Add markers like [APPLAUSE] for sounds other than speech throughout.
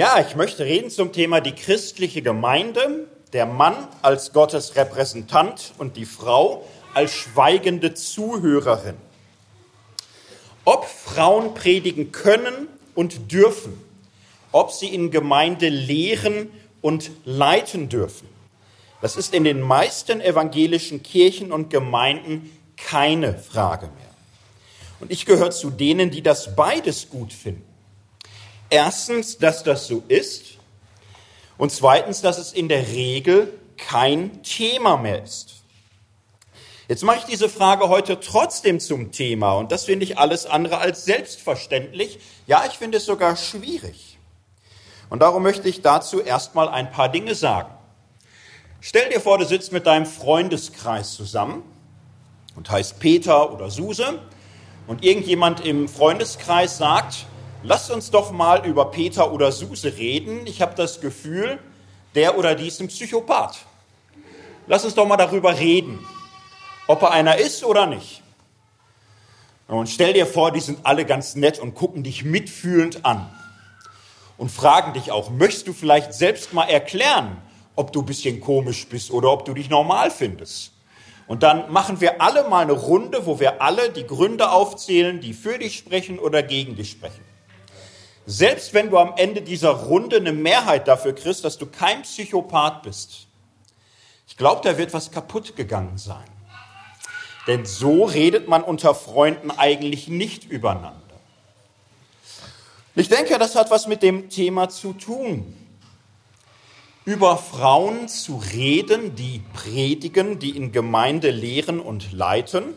Ja, ich möchte reden zum Thema die christliche Gemeinde, der Mann als Gottes Repräsentant und die Frau als schweigende Zuhörerin. Ob Frauen predigen können und dürfen, ob sie in Gemeinde lehren und leiten dürfen, das ist in den meisten evangelischen Kirchen und Gemeinden keine Frage mehr. Und ich gehöre zu denen, die das beides gut finden. Erstens, dass das so ist. Und zweitens, dass es in der Regel kein Thema mehr ist. Jetzt mache ich diese Frage heute trotzdem zum Thema und das finde ich alles andere als selbstverständlich. Ja, ich finde es sogar schwierig. Und darum möchte ich dazu erstmal ein paar Dinge sagen. Stell dir vor, du sitzt mit deinem Freundeskreis zusammen und heißt Peter oder Suse und irgendjemand im Freundeskreis sagt, lasst uns doch mal über Peter oder Suse reden. Ich habe das Gefühl, der oder die ist ein Psychopath. Lass uns doch mal darüber reden, ob er einer ist oder nicht. Und stell dir vor, die sind alle ganz nett und gucken dich mitfühlend an und fragen dich auch, möchtest du vielleicht selbst mal erklären, ob du ein bisschen komisch bist oder ob du dich normal findest? Und dann machen wir alle mal eine Runde, wo wir alle die Gründe aufzählen, die für dich sprechen oder gegen dich sprechen. Selbst wenn du am Ende dieser Runde eine Mehrheit dafür kriegst, dass du kein Psychopath bist, ich glaube, da wird was kaputt gegangen sein. Denn so redet man unter Freunden eigentlich nicht übereinander. Ich denke, das hat was mit dem Thema zu tun. Über Frauen zu reden, die predigen, die in Gemeinde lehren und leiten,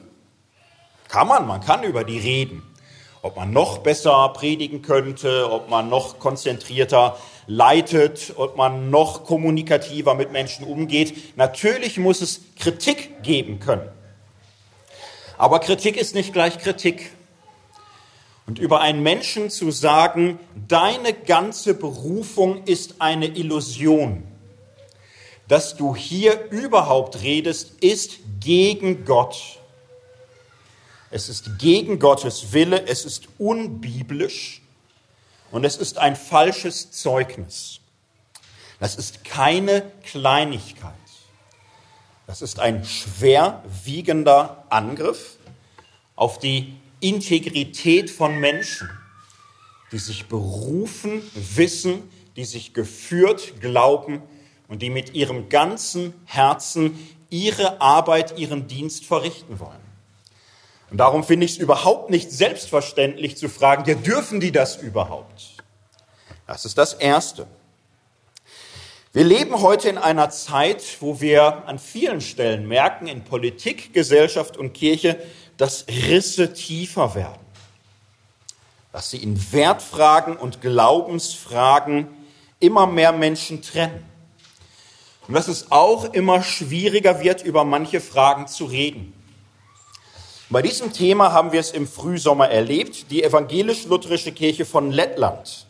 kann man, man kann über die reden ob man noch besser predigen könnte, ob man noch konzentrierter leitet, ob man noch kommunikativer mit Menschen umgeht. Natürlich muss es Kritik geben können. Aber Kritik ist nicht gleich Kritik. Und über einen Menschen zu sagen, deine ganze Berufung ist eine Illusion, dass du hier überhaupt redest, ist gegen Gott es ist gegen Gottes Wille, es ist unbiblisch und es ist ein falsches Zeugnis. Das ist keine Kleinigkeit. Das ist ein schwerwiegender Angriff auf die Integrität von Menschen, die sich berufen wissen, die sich geführt glauben und die mit ihrem ganzen Herzen ihre Arbeit, ihren Dienst verrichten wollen. Und darum finde ich es überhaupt nicht selbstverständlich zu fragen, ja, dürfen die das überhaupt? Das ist das Erste. Wir leben heute in einer Zeit, wo wir an vielen Stellen merken, in Politik, Gesellschaft und Kirche, dass Risse tiefer werden. Dass sie in Wertfragen und Glaubensfragen immer mehr Menschen trennen. Und dass es auch immer schwieriger wird, über manche Fragen zu reden. Bei diesem Thema haben wir es im Frühsommer erlebt. Die evangelisch-lutherische Kirche von Lettland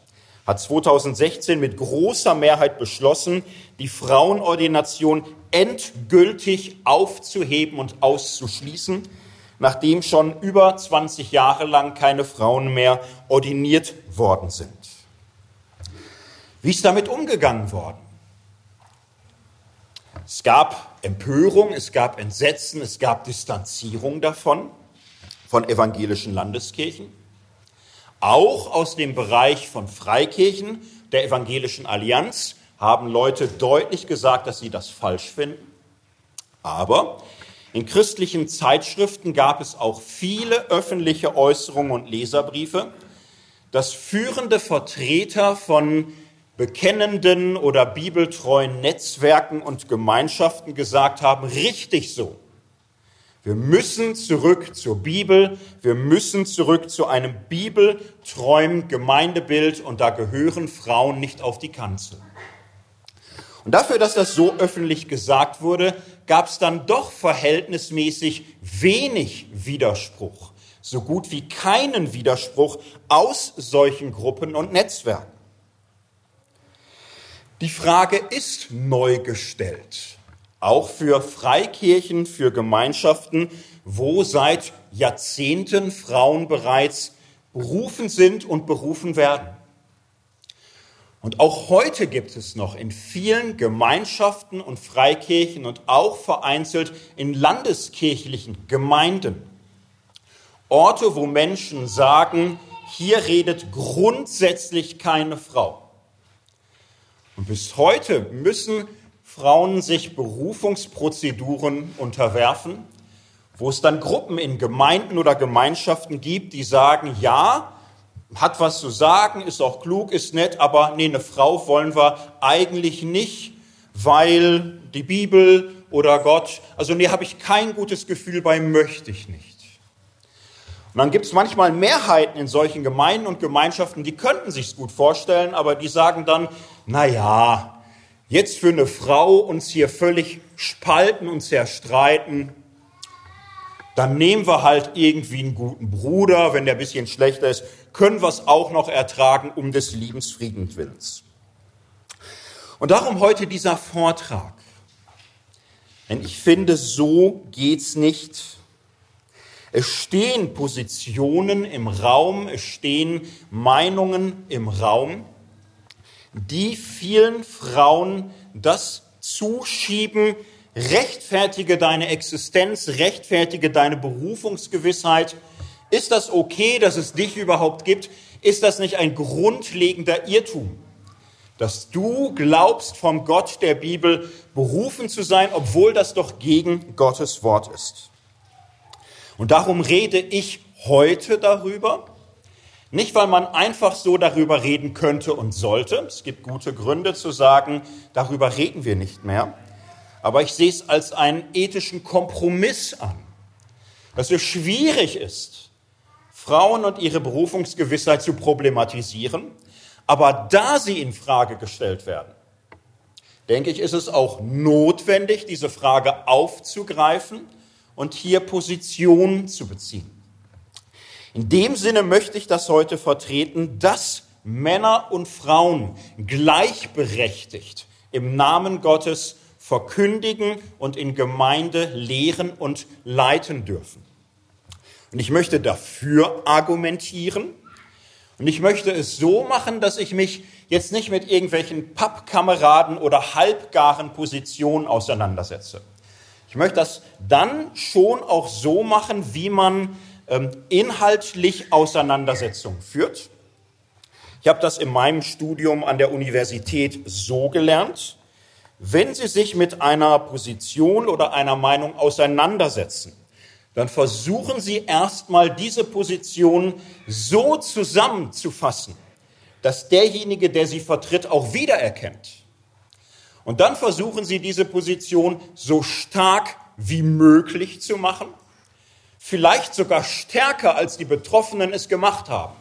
hat 2016 mit großer Mehrheit beschlossen, die Frauenordination endgültig aufzuheben und auszuschließen, nachdem schon über 20 Jahre lang keine Frauen mehr ordiniert worden sind. Wie ist damit umgegangen worden? Es gab Empörung, es gab Entsetzen, es gab Distanzierung davon, von evangelischen Landeskirchen. Auch aus dem Bereich von Freikirchen der evangelischen Allianz haben Leute deutlich gesagt, dass sie das falsch finden. Aber in christlichen Zeitschriften gab es auch viele öffentliche Äußerungen und Leserbriefe, dass führende Vertreter von bekennenden oder bibeltreuen Netzwerken und Gemeinschaften gesagt haben, richtig so. Wir müssen zurück zur Bibel, wir müssen zurück zu einem bibeltreuen Gemeindebild und da gehören Frauen nicht auf die Kanzel. Und dafür, dass das so öffentlich gesagt wurde, gab es dann doch verhältnismäßig wenig Widerspruch, so gut wie keinen Widerspruch aus solchen Gruppen und Netzwerken. Die Frage ist neu gestellt, auch für Freikirchen, für Gemeinschaften, wo seit Jahrzehnten Frauen bereits berufen sind und berufen werden. Und auch heute gibt es noch in vielen Gemeinschaften und Freikirchen und auch vereinzelt in landeskirchlichen Gemeinden Orte, wo Menschen sagen, hier redet grundsätzlich keine Frau. Und bis heute müssen Frauen sich Berufungsprozeduren unterwerfen, wo es dann Gruppen in Gemeinden oder Gemeinschaften gibt, die sagen, ja, hat was zu sagen, ist auch klug, ist nett, aber nee, eine Frau wollen wir eigentlich nicht, weil die Bibel oder Gott, also nee, habe ich kein gutes Gefühl bei, möchte ich nicht. Und dann gibt es manchmal Mehrheiten in solchen Gemeinden und Gemeinschaften, die könnten sich's gut vorstellen, aber die sagen dann, na ja, jetzt für eine Frau uns hier völlig spalten und zerstreiten, dann nehmen wir halt irgendwie einen guten Bruder, wenn der ein bisschen schlechter ist, können wir es auch noch ertragen um des Liebensfriedenswillens. Und darum heute dieser Vortrag. Denn ich finde, so geht's nicht. Es stehen Positionen im Raum, es stehen Meinungen im Raum, die vielen Frauen das zuschieben, rechtfertige deine Existenz, rechtfertige deine Berufungsgewissheit. Ist das okay, dass es dich überhaupt gibt? Ist das nicht ein grundlegender Irrtum? Dass du glaubst, vom Gott der Bibel berufen zu sein, obwohl das doch gegen Gottes Wort ist. Und darum rede ich heute darüber. Nicht, weil man einfach so darüber reden könnte und sollte. Es gibt gute Gründe zu sagen, darüber reden wir nicht mehr aber ich sehe es als einen ethischen Kompromiss an, dass es schwierig ist, Frauen und ihre Berufungsgewissheit zu problematisieren, aber da sie in Frage gestellt werden, denke ich, ist es auch notwendig, diese Frage aufzugreifen und hier Position zu beziehen. In dem Sinne möchte ich das heute vertreten, dass Männer und Frauen gleichberechtigt im Namen Gottes verkündigen und in Gemeinde lehren und leiten dürfen. Und ich möchte dafür argumentieren. Und ich möchte es so machen, dass ich mich jetzt nicht mit irgendwelchen Pappkameraden oder halbgaren Positionen auseinandersetze. Ich möchte das dann schon auch so machen, wie man inhaltlich Auseinandersetzungen führt. Ich habe das in meinem Studium an der Universität so gelernt, wenn Sie sich mit einer Position oder einer Meinung auseinandersetzen, dann versuchen Sie erstmal diese Position so zusammenzufassen, dass derjenige, der sie vertritt, auch wiedererkennt. Und dann versuchen Sie diese Position so stark wie möglich zu machen, vielleicht sogar stärker, als die Betroffenen es gemacht haben.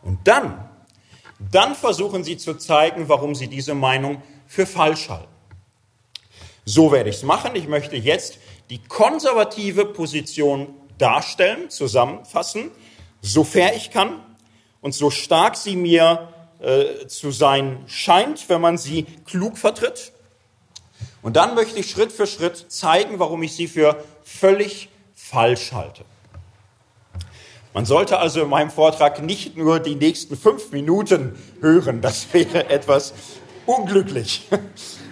Und dann, dann versuchen Sie zu zeigen, warum Sie diese Meinung für falsch halten. So werde ich es machen. Ich möchte jetzt die konservative Position darstellen, zusammenfassen, so fair ich kann und so stark sie mir äh, zu sein scheint, wenn man sie klug vertritt. Und dann möchte ich Schritt für Schritt zeigen, warum ich sie für völlig falsch halte. Man sollte also in meinem Vortrag nicht nur die nächsten fünf Minuten hören, das wäre etwas unglücklich.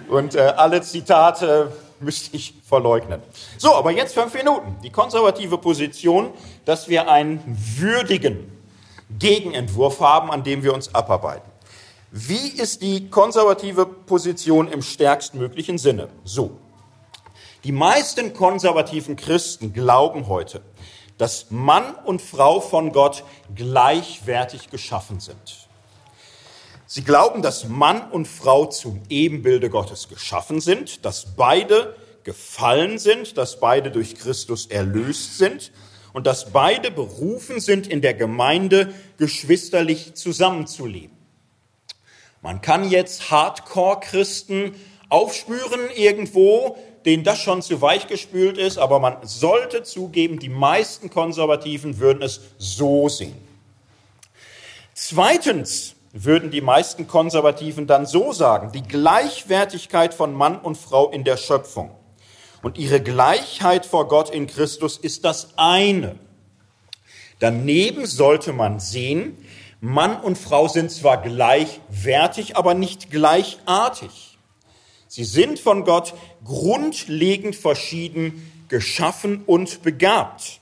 Und äh, alle Zitate müsste ich verleugnen. So, aber jetzt fünf Minuten. Die konservative Position, dass wir einen würdigen Gegenentwurf haben, an dem wir uns abarbeiten. Wie ist die konservative Position im stärkstmöglichen Sinne? So. Die meisten konservativen Christen glauben heute, dass Mann und Frau von Gott gleichwertig geschaffen sind. Sie glauben, dass Mann und Frau zum Ebenbilde Gottes geschaffen sind, dass beide gefallen sind, dass beide durch Christus erlöst sind und dass beide berufen sind, in der Gemeinde geschwisterlich zusammenzuleben. Man kann jetzt Hardcore-Christen aufspüren irgendwo, denen das schon zu weich gespült ist, aber man sollte zugeben, die meisten Konservativen würden es so sehen. Zweitens würden die meisten Konservativen dann so sagen, die Gleichwertigkeit von Mann und Frau in der Schöpfung und ihre Gleichheit vor Gott in Christus ist das eine. Daneben sollte man sehen, Mann und Frau sind zwar gleichwertig, aber nicht gleichartig. Sie sind von Gott grundlegend verschieden geschaffen und begabt.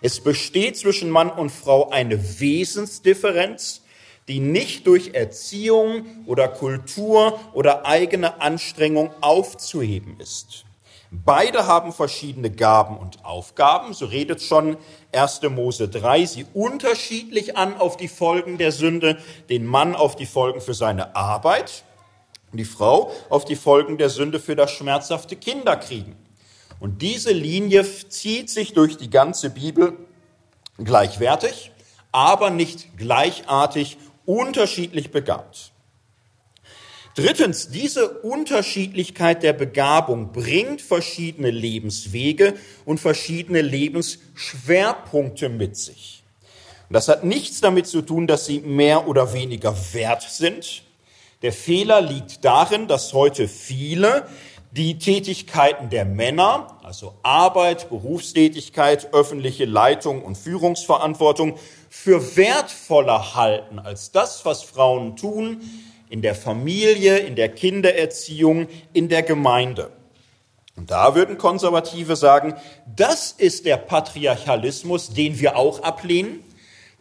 Es besteht zwischen Mann und Frau eine Wesensdifferenz, die nicht durch Erziehung oder Kultur oder eigene Anstrengung aufzuheben ist. Beide haben verschiedene Gaben und Aufgaben, so redet schon 1. Mose 3, sie unterschiedlich an auf die Folgen der Sünde, den Mann auf die Folgen für seine Arbeit die Frau auf die Folgen der Sünde für das schmerzhafte Kinderkriegen. Und diese Linie zieht sich durch die ganze Bibel gleichwertig, aber nicht gleichartig unterschiedlich begabt. Drittens, diese Unterschiedlichkeit der Begabung bringt verschiedene Lebenswege und verschiedene Lebensschwerpunkte mit sich. Und das hat nichts damit zu tun, dass sie mehr oder weniger wert sind. Der Fehler liegt darin, dass heute viele die Tätigkeiten der Männer, also Arbeit, Berufstätigkeit, öffentliche Leitung und Führungsverantwortung, für wertvoller halten als das, was Frauen tun in der Familie, in der Kindererziehung, in der Gemeinde. Und da würden Konservative sagen, das ist der Patriarchalismus, den wir auch ablehnen,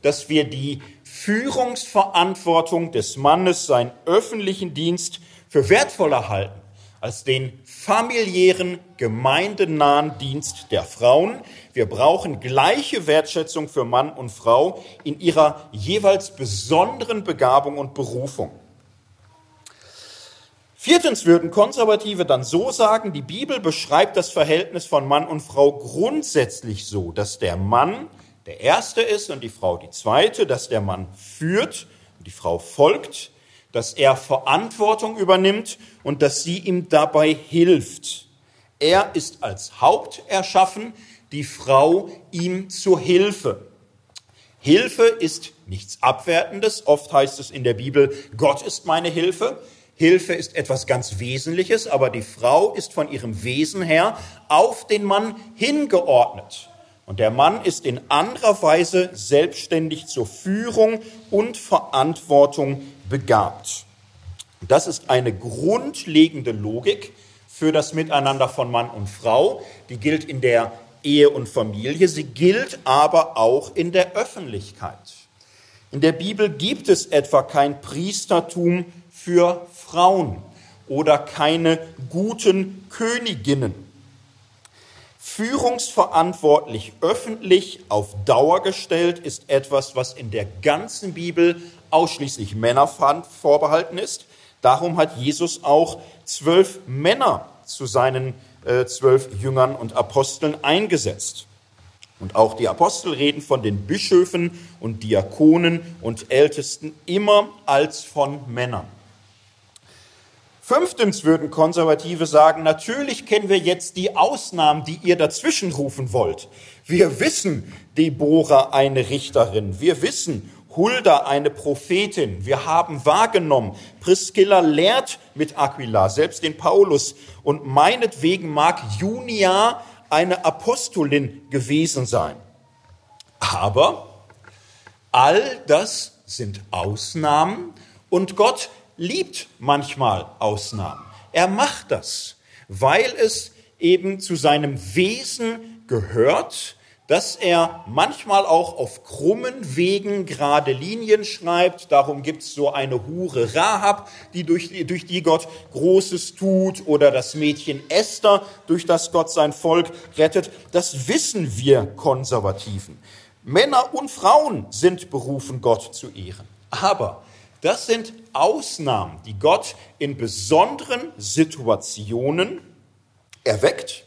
dass wir die Führungsverantwortung des Mannes, seinen öffentlichen Dienst für wertvoller halten als den familiären, gemeindenahen Dienst der Frauen. Wir brauchen gleiche Wertschätzung für Mann und Frau in ihrer jeweils besonderen Begabung und Berufung. Viertens würden Konservative dann so sagen, die Bibel beschreibt das Verhältnis von Mann und Frau grundsätzlich so, dass der Mann der Erste ist und die Frau die Zweite, dass der Mann führt und die Frau folgt, dass er Verantwortung übernimmt und dass sie ihm dabei hilft. Er ist als Haupt erschaffen, die Frau ihm zur Hilfe. Hilfe ist nichts Abwertendes. Oft heißt es in der Bibel, Gott ist meine Hilfe. Hilfe ist etwas ganz Wesentliches, aber die Frau ist von ihrem Wesen her auf den Mann hingeordnet. Und der Mann ist in anderer Weise selbstständig zur Führung und Verantwortung begabt. Das ist eine grundlegende Logik für das Miteinander von Mann und Frau. Die gilt in der Ehe und Familie, sie gilt aber auch in der Öffentlichkeit. In der Bibel gibt es etwa kein Priestertum für Frauen oder keine guten Königinnen. Führungsverantwortlich öffentlich auf Dauer gestellt ist etwas, was in der ganzen Bibel ausschließlich Männer vorbehalten ist. Darum hat Jesus auch zwölf Männer zu seinen äh, zwölf Jüngern und Aposteln eingesetzt. Und auch die Apostel reden von den Bischöfen und Diakonen und Ältesten immer als von Männern. Fünftens würden Konservative sagen, natürlich kennen wir jetzt die Ausnahmen, die ihr dazwischen rufen wollt. Wir wissen, Deborah eine Richterin. Wir wissen, Hulda eine Prophetin. Wir haben wahrgenommen, Priscilla lehrt mit Aquila, selbst den Paulus. Und meinetwegen mag Junia eine Apostolin gewesen sein. Aber all das sind Ausnahmen und Gott liebt manchmal Ausnahmen. Er macht das, weil es eben zu seinem Wesen gehört, dass er manchmal auch auf krummen Wegen gerade Linien schreibt. Darum gibt es so eine Hure Rahab, die durch, durch die Gott Großes tut, oder das Mädchen Esther, durch das Gott sein Volk rettet. Das wissen wir Konservativen. Männer und Frauen sind berufen, Gott zu ehren. Aber das sind Ausnahmen, die Gott in besonderen Situationen erweckt,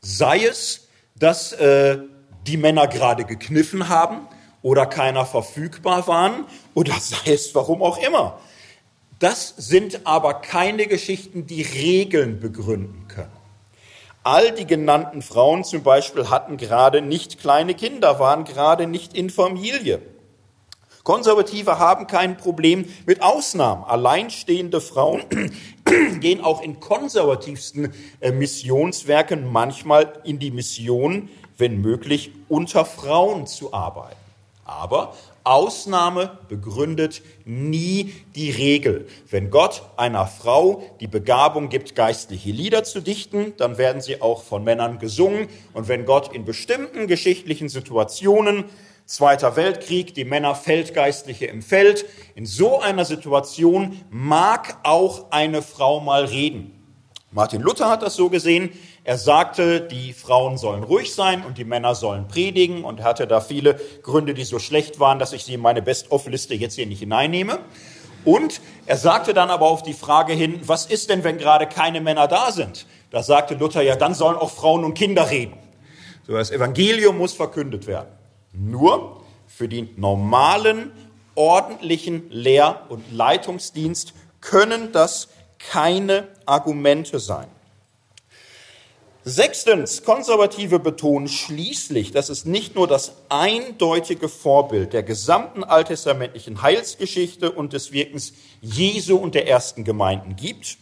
sei es dass äh, die Männer gerade gekniffen haben oder keiner verfügbar waren oder [LAUGHS] sei es warum auch immer. Das sind aber keine Geschichten, die Regeln begründen können. All die genannten Frauen zum Beispiel hatten gerade nicht kleine Kinder, waren gerade nicht in Familie. Konservative haben kein Problem mit Ausnahmen. Alleinstehende Frauen [CLEARS THROAT] gehen auch in konservativsten äh, Missionswerken manchmal in die Mission, wenn möglich, unter Frauen zu arbeiten. Aber Ausnahme begründet nie die Regel. Wenn Gott einer Frau die Begabung gibt, geistliche Lieder zu dichten, dann werden sie auch von Männern gesungen. Und wenn Gott in bestimmten geschichtlichen Situationen, Zweiter Weltkrieg, die Männer Feldgeistliche im Feld, in so einer Situation mag auch eine Frau mal reden. Martin Luther hat das so gesehen. Er sagte, die Frauen sollen ruhig sein und die Männer sollen predigen und hatte da viele Gründe, die so schlecht waren, dass ich sie in meine Best-of-Liste jetzt hier nicht hineinnehme. Und er sagte dann aber auf die Frage hin, was ist denn, wenn gerade keine Männer da sind? Da sagte Luther, ja, dann sollen auch Frauen und Kinder reden. So, das Evangelium muss verkündet werden. Nur für den normalen, ordentlichen Lehr- und Leitungsdienst können das keine Argumente sein. Sechstens, Konservative betonen schließlich, dass es nicht nur das eindeutige Vorbild der gesamten alttestamentlichen Heilsgeschichte und des Wirkens Jesu und der ersten Gemeinden gibt.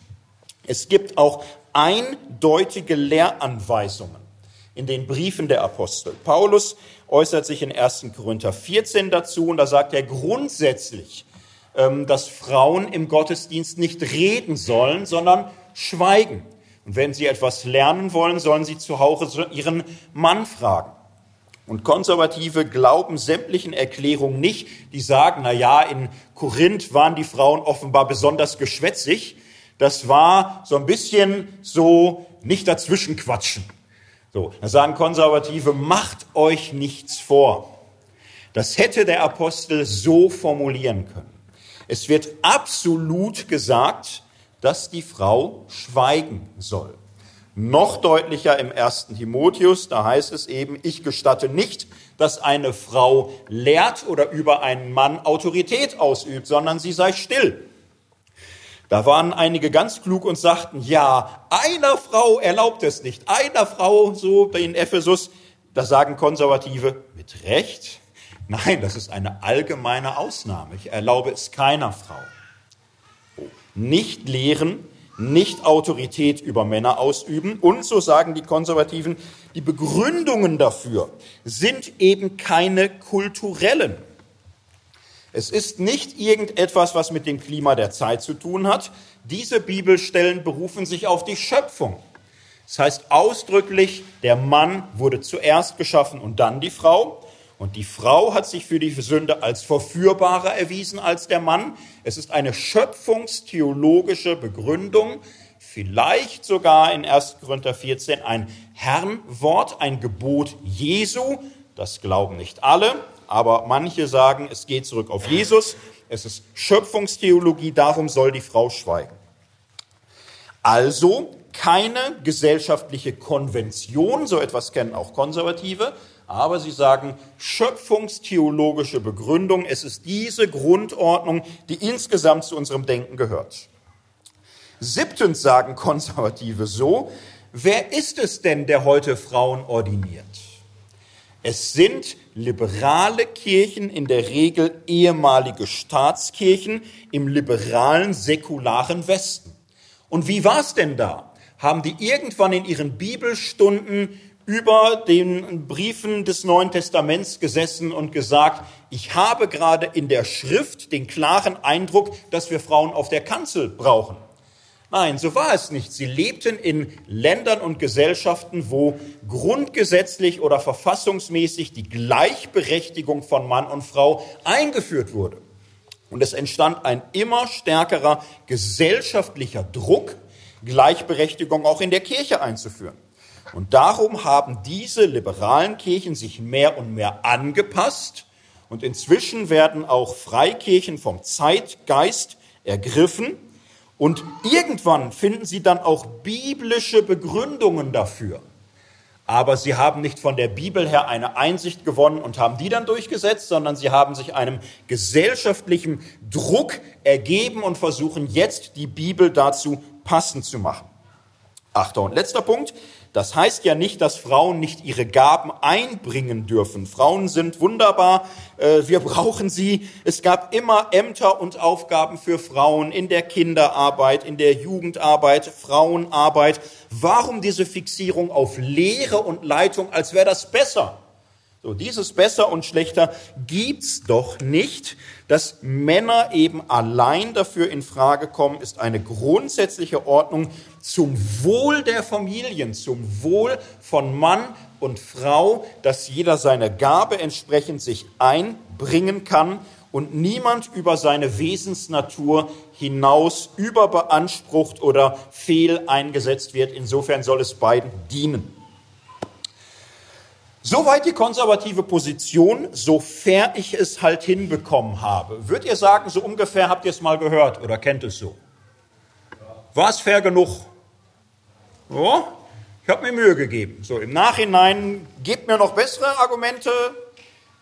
Es gibt auch eindeutige Lehranweisungen in den Briefen der Apostel. Paulus äußert sich in 1. Korinther 14 dazu und da sagt er grundsätzlich, ähm, dass Frauen im Gottesdienst nicht reden sollen, sondern schweigen. Und wenn sie etwas lernen wollen, sollen sie zu Hause ihren Mann fragen. Und Konservative glauben sämtlichen Erklärungen nicht, die sagen, na ja, in Korinth waren die Frauen offenbar besonders geschwätzig. Das war so ein bisschen so nicht dazwischen quatschen. So, da sagen Konservative, macht euch nichts vor. Das hätte der Apostel so formulieren können. Es wird absolut gesagt, dass die Frau schweigen soll. Noch deutlicher im ersten Timotheus, da heißt es eben, ich gestatte nicht, dass eine Frau lehrt oder über einen Mann Autorität ausübt, sondern sie sei still. Da waren einige ganz klug und sagten, ja, einer Frau erlaubt es nicht, einer Frau, so in Ephesus, da sagen Konservative, mit Recht, nein, das ist eine allgemeine Ausnahme, ich erlaube es keiner Frau. Nicht lehren, nicht Autorität über Männer ausüben. Und, so sagen die Konservativen, die Begründungen dafür sind eben keine kulturellen. Es ist nicht irgendetwas, was mit dem Klima der Zeit zu tun hat. Diese Bibelstellen berufen sich auf die Schöpfung. Das heißt ausdrücklich, der Mann wurde zuerst geschaffen und dann die Frau. Und die Frau hat sich für die Sünde als verführbarer erwiesen als der Mann. Es ist eine schöpfungstheologische Begründung, vielleicht sogar in 1. Korinther 14 ein Herrnwort, ein Gebot Jesu. Das glauben nicht alle, aber manche sagen, es geht zurück auf Jesus. Es ist Schöpfungstheologie, darum soll die Frau schweigen. Also keine gesellschaftliche Konvention, so etwas kennen auch Konservative, aber sie sagen schöpfungstheologische Begründung. Es ist diese Grundordnung, die insgesamt zu unserem Denken gehört. Siebtens sagen Konservative so, wer ist es denn, der heute Frauen ordiniert? Es sind liberale Kirchen, in der Regel ehemalige Staatskirchen im liberalen, säkularen Westen. Und wie war es denn da? Haben die irgendwann in ihren Bibelstunden über den Briefen des Neuen Testaments gesessen und gesagt, ich habe gerade in der Schrift den klaren Eindruck, dass wir Frauen auf der Kanzel brauchen. Nein, so war es nicht. Sie lebten in Ländern und Gesellschaften, wo grundgesetzlich oder verfassungsmäßig die Gleichberechtigung von Mann und Frau eingeführt wurde. Und es entstand ein immer stärkerer gesellschaftlicher Druck, Gleichberechtigung auch in der Kirche einzuführen. Und darum haben diese liberalen Kirchen sich mehr und mehr angepasst und inzwischen werden auch Freikirchen vom Zeitgeist ergriffen und irgendwann finden sie dann auch biblische Begründungen dafür. Aber sie haben nicht von der Bibel her eine Einsicht gewonnen und haben die dann durchgesetzt, sondern sie haben sich einem gesellschaftlichen Druck ergeben und versuchen jetzt die Bibel dazu passend zu machen. Achter und letzter Punkt. Das heißt ja nicht, dass Frauen nicht ihre Gaben einbringen dürfen. Frauen sind wunderbar, äh, wir brauchen sie. Es gab immer Ämter und Aufgaben für Frauen in der Kinderarbeit, in der Jugendarbeit, Frauenarbeit. Warum diese Fixierung auf Lehre und Leitung, als wäre das besser? So, dieses besser und schlechter gibt's doch nicht. Dass Männer eben allein dafür in Frage kommen, ist eine grundsätzliche Ordnung zum Wohl der Familien, zum Wohl von Mann und Frau, dass jeder seine Gabe entsprechend sich einbringen kann und niemand über seine Wesensnatur hinaus überbeansprucht oder fehl eingesetzt wird. Insofern soll es beiden dienen. Soweit die konservative Position, sofern ich es halt hinbekommen habe. Würdet ihr sagen, so ungefähr habt ihr es mal gehört oder kennt es so? War es fair genug? Ja, ich habe mir Mühe gegeben. So im Nachhinein gebt mir noch bessere Argumente.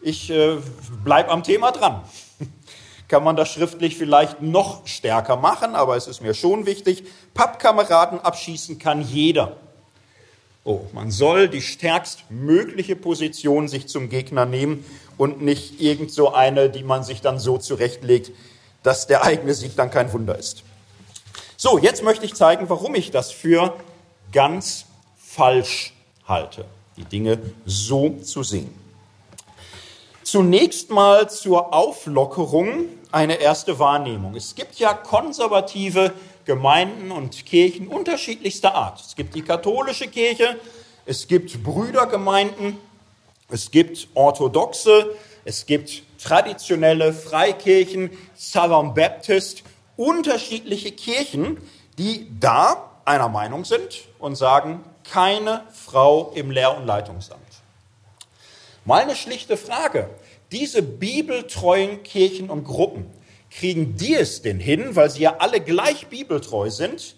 Ich äh, bleibe am Thema dran. [LAUGHS] Kann man das schriftlich vielleicht noch stärker machen, aber es ist mir schon wichtig. Pappkameraden abschießen kann jeder. Oh, man soll die stärkstmögliche Position sich zum Gegner nehmen und nicht irgend so eine, die man sich dann so zurechtlegt, dass der eigene Sieg dann kein Wunder ist. So, jetzt möchte ich zeigen, warum ich das für ganz falsch halte, die Dinge so zu sehen. Zunächst mal zur Auflockerung eine erste Wahrnehmung. Es gibt ja konservative Gemeinden und Kirchen unterschiedlichster Art. Es gibt die katholische Kirche, es gibt Brüdergemeinden, es gibt orthodoxe, es gibt traditionelle Freikirchen, Southern Baptist, unterschiedliche Kirchen, die da einer Meinung sind und sagen, keine Frau im Lehr- und Leitungsamt. Mal eine schlichte Frage. Diese bibeltreuen Kirchen und Gruppen, kriegen die es denn hin, weil sie ja alle gleich bibeltreu sind,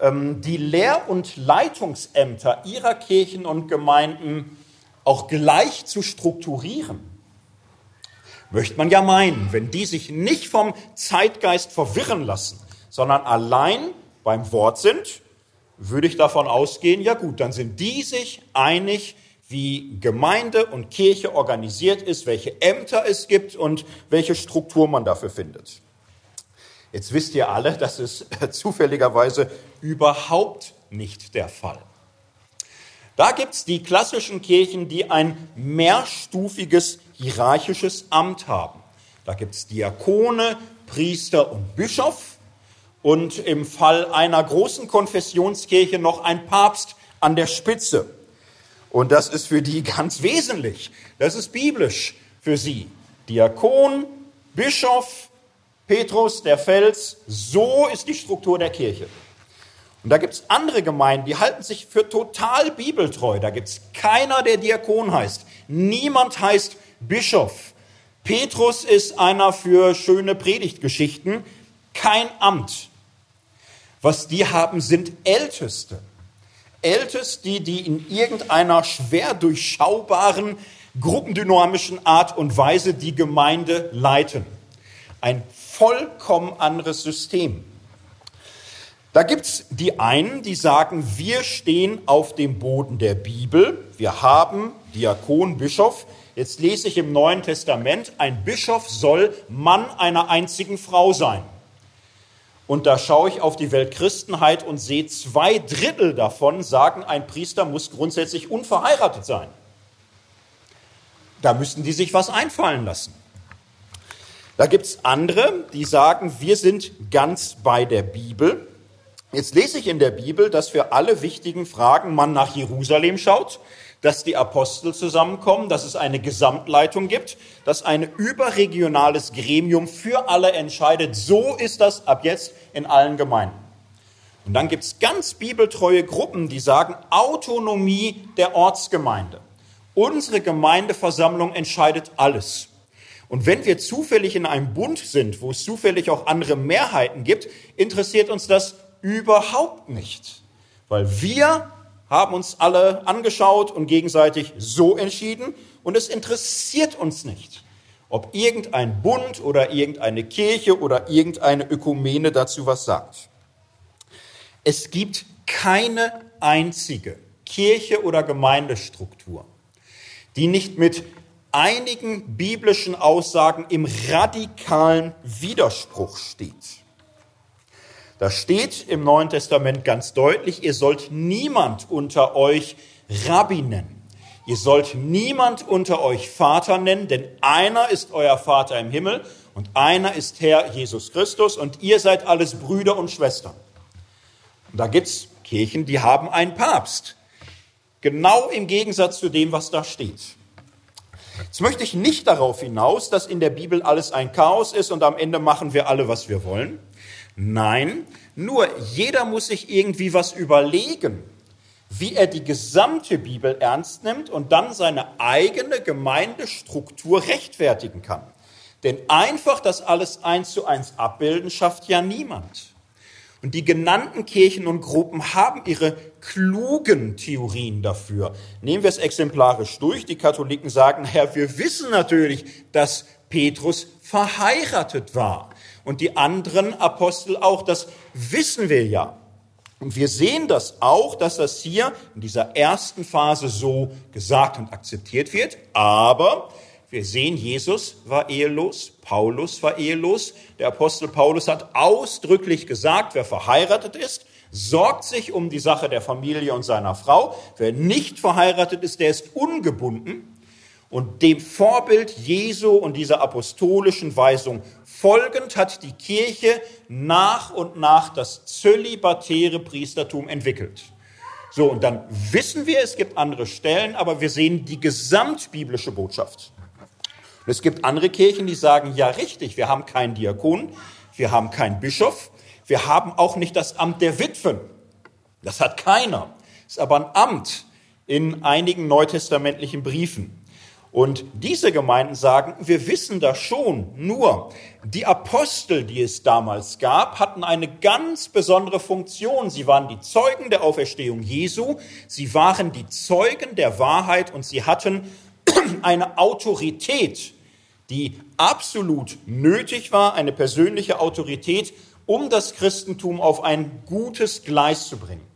ähm, die Lehr- und Leitungsämter ihrer Kirchen und Gemeinden auch gleich zu strukturieren? Möchte man ja meinen, wenn die sich nicht vom Zeitgeist verwirren lassen, sondern allein beim Wort sind, würde ich davon ausgehen, ja gut, dann sind die sich einig, wie Gemeinde und Kirche organisiert ist, welche Ämter es gibt und welche Struktur man dafür findet. Jetzt wisst ihr alle, das ist [LAUGHS] zufälligerweise überhaupt nicht der Fall. Da gibt es die klassischen Kirchen, die ein mehrstufiges hierarchisches Amt haben. Da gibt es Diakone, Priester und Bischof und im Fall einer großen Konfessionskirche noch ein Papst an der Spitze. Und das ist für die [LAUGHS] ganz wesentlich. Das ist biblisch für sie. Diakon, Bischof, Petrus, der Fels, so ist die Struktur der Kirche. Und da gibt es andere Gemeinden, die halten sich für total bibeltreu. Da gibt es keiner, der Diakon heißt. Niemand heißt Bischof. Petrus ist einer für schöne Predigtgeschichten, kein Amt. Was die haben, sind Älteste. Älteste, die in irgendeiner schwer durchschaubaren, gruppendynamischen Art und Weise die Gemeinde leiten. Ein vollkommen anderes System. Da gibt es die einen, die sagen, wir stehen auf dem Boden der Bibel, wir haben Diakon, Bischof. Jetzt lese ich im Neuen Testament, ein Bischof soll Mann einer einzigen Frau sein. Und da schaue ich auf die Weltchristenheit und sehe, zwei Drittel davon sagen, ein Priester muss grundsätzlich unverheiratet sein. Da müssten die sich was einfallen lassen. Da gibt es andere, die sagen, wir sind ganz bei der Bibel. Jetzt lese ich in der Bibel, dass für alle wichtigen Fragen man nach Jerusalem schaut, dass die Apostel zusammenkommen, dass es eine Gesamtleitung gibt, dass ein überregionales Gremium für alle entscheidet. So ist das ab jetzt in allen Gemeinden. Und dann gibt es ganz bibeltreue Gruppen, die sagen Autonomie der Ortsgemeinde. Unsere Gemeindeversammlung entscheidet alles. Und wenn wir zufällig in einem Bund sind, wo es zufällig auch andere Mehrheiten gibt, interessiert uns das überhaupt nicht. Weil wir haben uns alle angeschaut und gegenseitig so entschieden und es interessiert uns nicht, ob irgendein Bund oder irgendeine Kirche oder irgendeine Ökumene dazu was sagt. Es gibt keine einzige Kirche oder Gemeindestruktur, die nicht mit einigen biblischen Aussagen im radikalen Widerspruch steht. Da steht im Neuen Testament ganz deutlich, ihr sollt niemand unter euch Rabbi nennen. Ihr sollt niemand unter euch Vater nennen, denn einer ist euer Vater im Himmel und einer ist Herr Jesus Christus und ihr seid alles Brüder und Schwestern. Und da gibt's Kirchen, die haben einen Papst. Genau im Gegensatz zu dem, was da steht. Jetzt möchte ich nicht darauf hinaus, dass in der Bibel alles ein Chaos ist und am Ende machen wir alle, was wir wollen. Nein, nur jeder muss sich irgendwie was überlegen, wie er die gesamte Bibel ernst nimmt und dann seine eigene Gemeindestruktur rechtfertigen kann. Denn einfach das alles eins zu eins abbilden schafft ja niemand. Und die genannten Kirchen und Gruppen haben ihre klugen Theorien dafür. Nehmen wir es exemplarisch durch. Die Katholiken sagen, Herr, wir wissen natürlich, dass Petrus verheiratet war. Und die anderen Apostel auch, das wissen wir ja. Und wir sehen das auch, dass das hier in dieser ersten Phase so gesagt und akzeptiert wird. Aber wir sehen, Jesus war ehelos, Paulus war ehelos. Der Apostel Paulus hat ausdrücklich gesagt, wer verheiratet ist, sorgt sich um die Sache der Familie und seiner Frau. Wer nicht verheiratet ist, der ist ungebunden. Und dem Vorbild Jesu und dieser apostolischen Weisung folgend hat die Kirche nach und nach das zölibatäre Priestertum entwickelt. So, und dann wissen wir, es gibt andere Stellen, aber wir sehen die gesamtbiblische Botschaft. Und es gibt andere Kirchen, die sagen, ja richtig, wir haben keinen Diakon, wir haben keinen Bischof, wir haben auch nicht das Amt der Witwen. Das hat keiner. Ist aber ein Amt in einigen neutestamentlichen Briefen. Und diese Gemeinden sagen, wir wissen das schon, nur die Apostel, die es damals gab, hatten eine ganz besondere Funktion. Sie waren die Zeugen der Auferstehung Jesu, sie waren die Zeugen der Wahrheit und sie hatten [CLEARS THROAT] eine Autorität die absolut nötig war, eine persönliche Autorität, um das Christentum auf ein gutes Gleis zu bringen.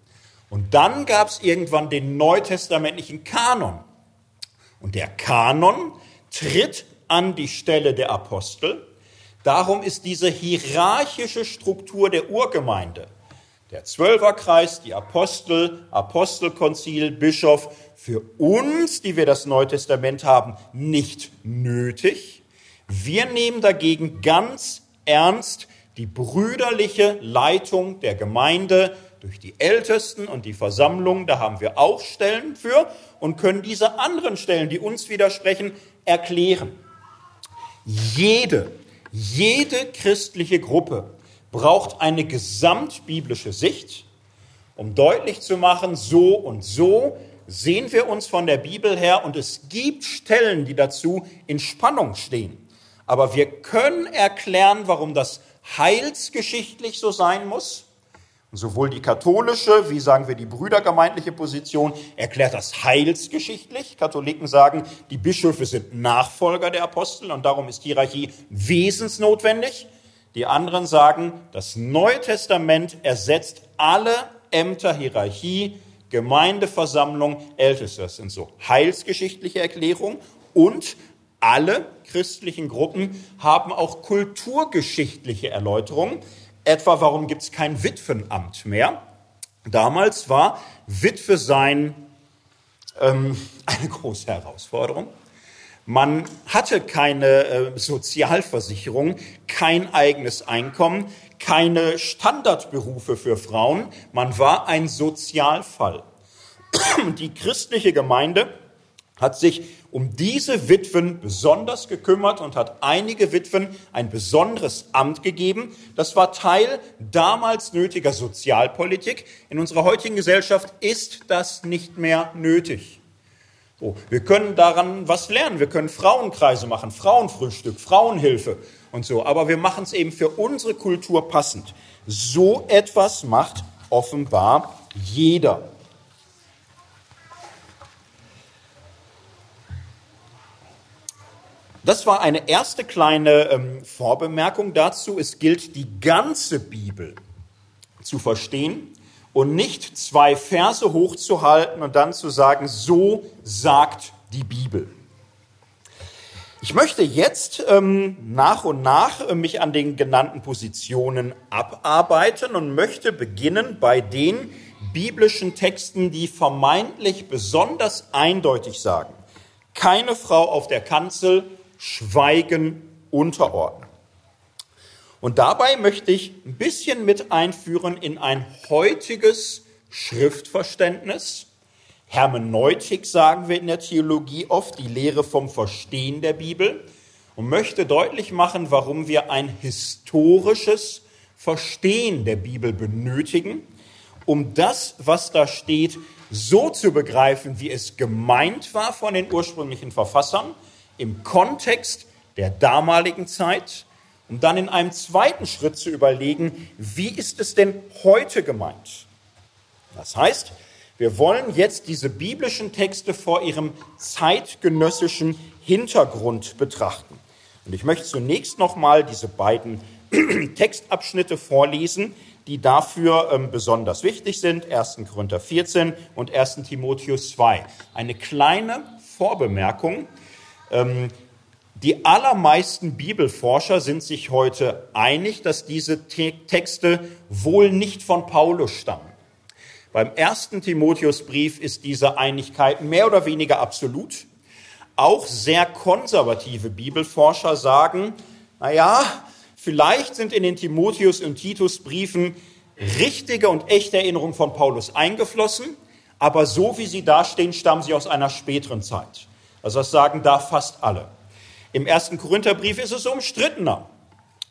Und dann gab es irgendwann den neutestamentlichen Kanon. Und der Kanon tritt an die Stelle der Apostel. Darum ist diese hierarchische Struktur der Urgemeinde, der Zwölferkreis, die Apostel, Apostelkonzil, Bischof, für uns, die wir das Neue Testament haben, nicht nötig. Wir nehmen dagegen ganz ernst die brüderliche Leitung der Gemeinde durch die Ältesten und die Versammlung. Da haben wir auch Stellen für und können diese anderen Stellen, die uns widersprechen, erklären. Jede, jede christliche Gruppe braucht eine gesamtbiblische Sicht, um deutlich zu machen, so und so sehen wir uns von der Bibel her und es gibt Stellen, die dazu in Spannung stehen. Aber wir können erklären, warum das heilsgeschichtlich so sein muss. Sowohl die katholische wie sagen wir die brüdergemeindliche Position erklärt das heilsgeschichtlich. Katholiken sagen, die Bischöfe sind Nachfolger der Apostel und darum ist Hierarchie wesensnotwendig. Die anderen sagen, das Neue Testament ersetzt alle Ämter, Hierarchie, Gemeindeversammlung, Älteste. Das sind so heilsgeschichtliche Erklärungen. Und alle christlichen Gruppen haben auch kulturgeschichtliche Erläuterungen. Etwa, warum gibt es kein Witwenamt mehr? Damals war Witwe sein ähm, [LAUGHS] eine große Herausforderung. Man hatte keine äh, Sozialversicherung, kein eigenes Einkommen, keine Standardberufe für Frauen. Man war ein Sozialfall. [CLEARS THROAT] Die christliche Gemeinde hat sich um diese Witwen besonders gekümmert und hat einige Witwen ein besonderes Amt gegeben. Das war Teil damals nötiger Sozialpolitik. In unserer heutigen Gesellschaft ist das nicht mehr nötig. So, wir können daran was lernen. Wir können Frauenkreise machen, Frauenfrühstück, Frauenhilfe und so. Aber wir machen es eben für unsere Kultur passend. So etwas macht offenbar jeder. Das war eine erste kleine ähm, Vorbemerkung dazu. Es gilt, die ganze Bibel zu verstehen und nicht zwei Verse hochzuhalten und dann zu sagen, so sagt die Bibel. Ich möchte jetzt ähm, nach und nach äh, mich an den genannten Positionen abarbeiten und möchte beginnen bei denen, biblischen Texten, die vermeintlich besonders eindeutig sagen, keine Frau auf der Kanzel, Schweigen unterordnen. Und dabei möchte ich ein bisschen mit einführen in ein heutiges Schriftverständnis. Hermeneutik sagen wir in der Theologie oft, die Lehre vom Verstehen der Bibel und möchte deutlich machen, warum wir ein historisches Verstehen der Bibel benötigen, um das, was da steht, so zu begreifen, wie es gemeint war von den ursprünglichen Verfassern, im Kontext der damaligen Zeit um dann in einem zweiten Schritt zu überlegen, wie ist es denn heute gemeint? Das heißt, wir wollen jetzt diese biblischen Texte vor ihrem zeitgenössischen Hintergrund betrachten. Und ich möchte zunächst nochmal diese beiden [CLEARS THROAT] Textabschnitte vorlesen, die dafür ähm, besonders wichtig sind. 1. Korinther 14 und 1. Timotheus 2. Eine kleine Vorbemerkung. Ähm, die allermeisten Bibelforscher sind sich heute einig, dass diese Texte wohl nicht von Paulus stammen. Beim ersten Timotheusbrief ist diese Einigkeit mehr oder weniger absolut. Auch sehr konservative Bibelforscher sagen, na ja, vielleicht sind in den Timotheus- und Titusbriefen richtige und echte Erinnerungen von Paulus eingeflossen, aber so wie sie dastehen, stammen sie aus einer späteren Zeit. Also das sagen da fast alle. Im ersten Korintherbrief ist es umstrittener.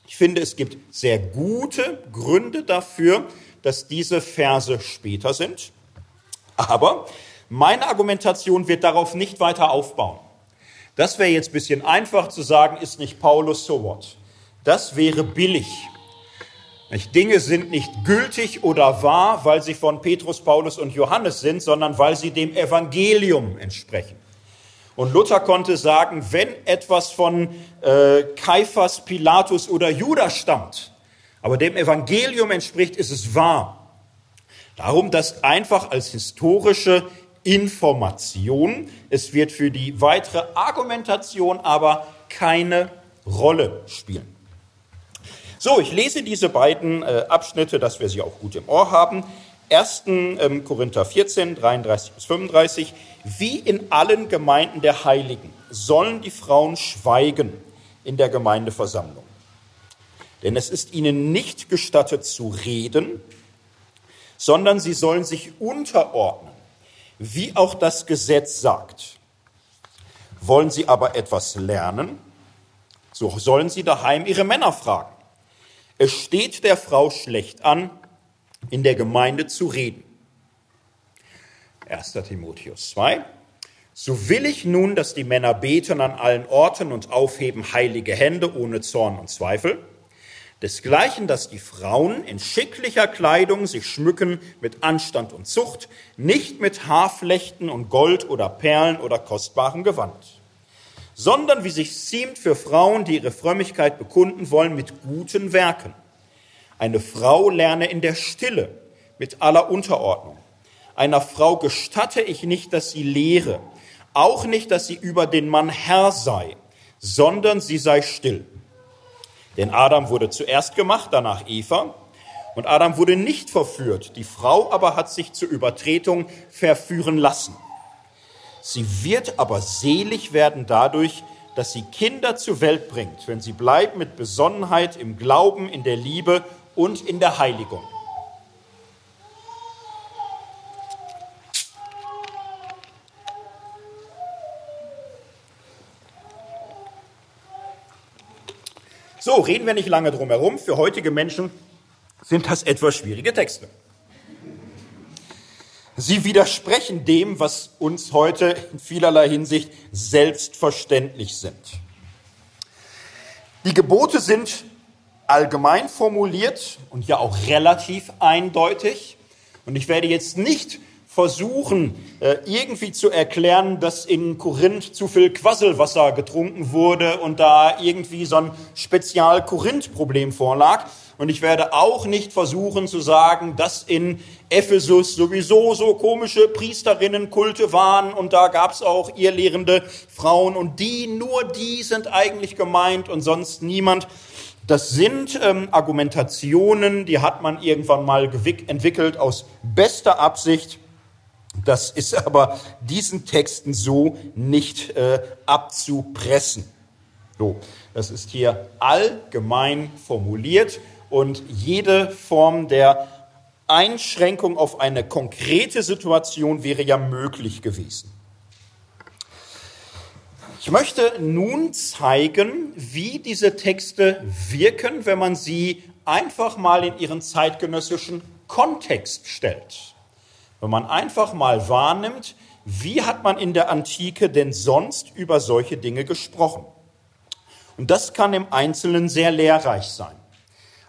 Ich finde, es gibt sehr gute Gründe dafür, dass diese Verse später sind. Aber meine Argumentation wird darauf nicht weiter aufbauen. Das wäre jetzt ein bisschen einfach zu sagen, ist nicht Paulus so what? Das wäre billig. Dinge sind nicht gültig oder wahr, weil sie von Petrus, Paulus und Johannes sind, sondern weil sie dem Evangelium entsprechen. Und Luther konnte sagen, wenn etwas von äh, Kaiphas, Pilatus oder Judas stammt, aber dem Evangelium entspricht, ist es wahr. Darum das einfach als historische Information. Es wird für die weitere Argumentation aber keine Rolle spielen. So, ich lese diese beiden äh, Abschnitte, dass wir sie auch gut im Ohr haben. 1. Ähm, Korinther 14, 33 bis 35. Wie in allen Gemeinden der Heiligen sollen die Frauen schweigen in der Gemeindeversammlung. Denn es ist ihnen nicht gestattet zu reden, sondern sie sollen sich unterordnen, wie auch das Gesetz sagt. Wollen sie aber etwas lernen, so sollen sie daheim ihre Männer fragen. Es steht der Frau schlecht an, in der Gemeinde zu reden. 1. Timotheus 2. So will ich nun, dass die Männer beten an allen Orten und aufheben heilige Hände ohne Zorn und Zweifel. Desgleichen, dass die Frauen in schicklicher Kleidung sich schmücken mit Anstand und Zucht, nicht mit Haarflechten und Gold oder Perlen oder kostbarem Gewand, sondern wie sich ziemt für Frauen, die ihre Frömmigkeit bekunden wollen, mit guten Werken eine Frau lerne in der Stille mit aller Unterordnung. Einer Frau gestatte ich nicht, dass sie lehre, auch nicht, dass sie über den Mann Herr sei, sondern sie sei still. Denn Adam wurde zuerst gemacht, danach Eva. Und Adam wurde nicht verführt, die Frau aber hat sich zur Übertretung verführen lassen. Sie wird aber selig werden dadurch, dass sie Kinder zur Welt bringt, wenn sie bleibt mit Besonnenheit im Glauben, in der Liebe und in der Heiligung. So, reden wir nicht lange drum herum. Für heutige Menschen sind das etwas schwierige Texte. Sie widersprechen dem, was uns heute in vielerlei Hinsicht selbstverständlich sind. Die Gebote sind allgemein formuliert und ja auch relativ eindeutig. Und ich werde jetzt nicht versuchen, äh, irgendwie zu erklären, dass in Korinth zu viel Quasselwasser getrunken wurde und da irgendwie so ein Spezial-Korinth-Problem vorlag. Und ich werde auch nicht versuchen zu sagen, dass in Ephesus sowieso so komische Priesterinnenkulte waren und da gab es auch irrlehrende Frauen und die, nur die sind eigentlich gemeint und sonst niemand. Das sind ähm, Argumentationen, die hat man irgendwann mal entwickelt aus bester Absicht. Das ist aber diesen Texten so nicht äh, abzupressen. So, das ist hier allgemein formuliert und jede Form der Einschränkung auf eine konkrete Situation wäre ja möglich gewesen. Ich möchte nun zeigen, wie diese Texte wirken, wenn man sie einfach mal in ihren zeitgenössischen Kontext stellt. Wenn man einfach mal wahrnimmt, wie hat man in der Antike denn sonst über solche Dinge gesprochen? Und das kann im Einzelnen sehr lehrreich sein.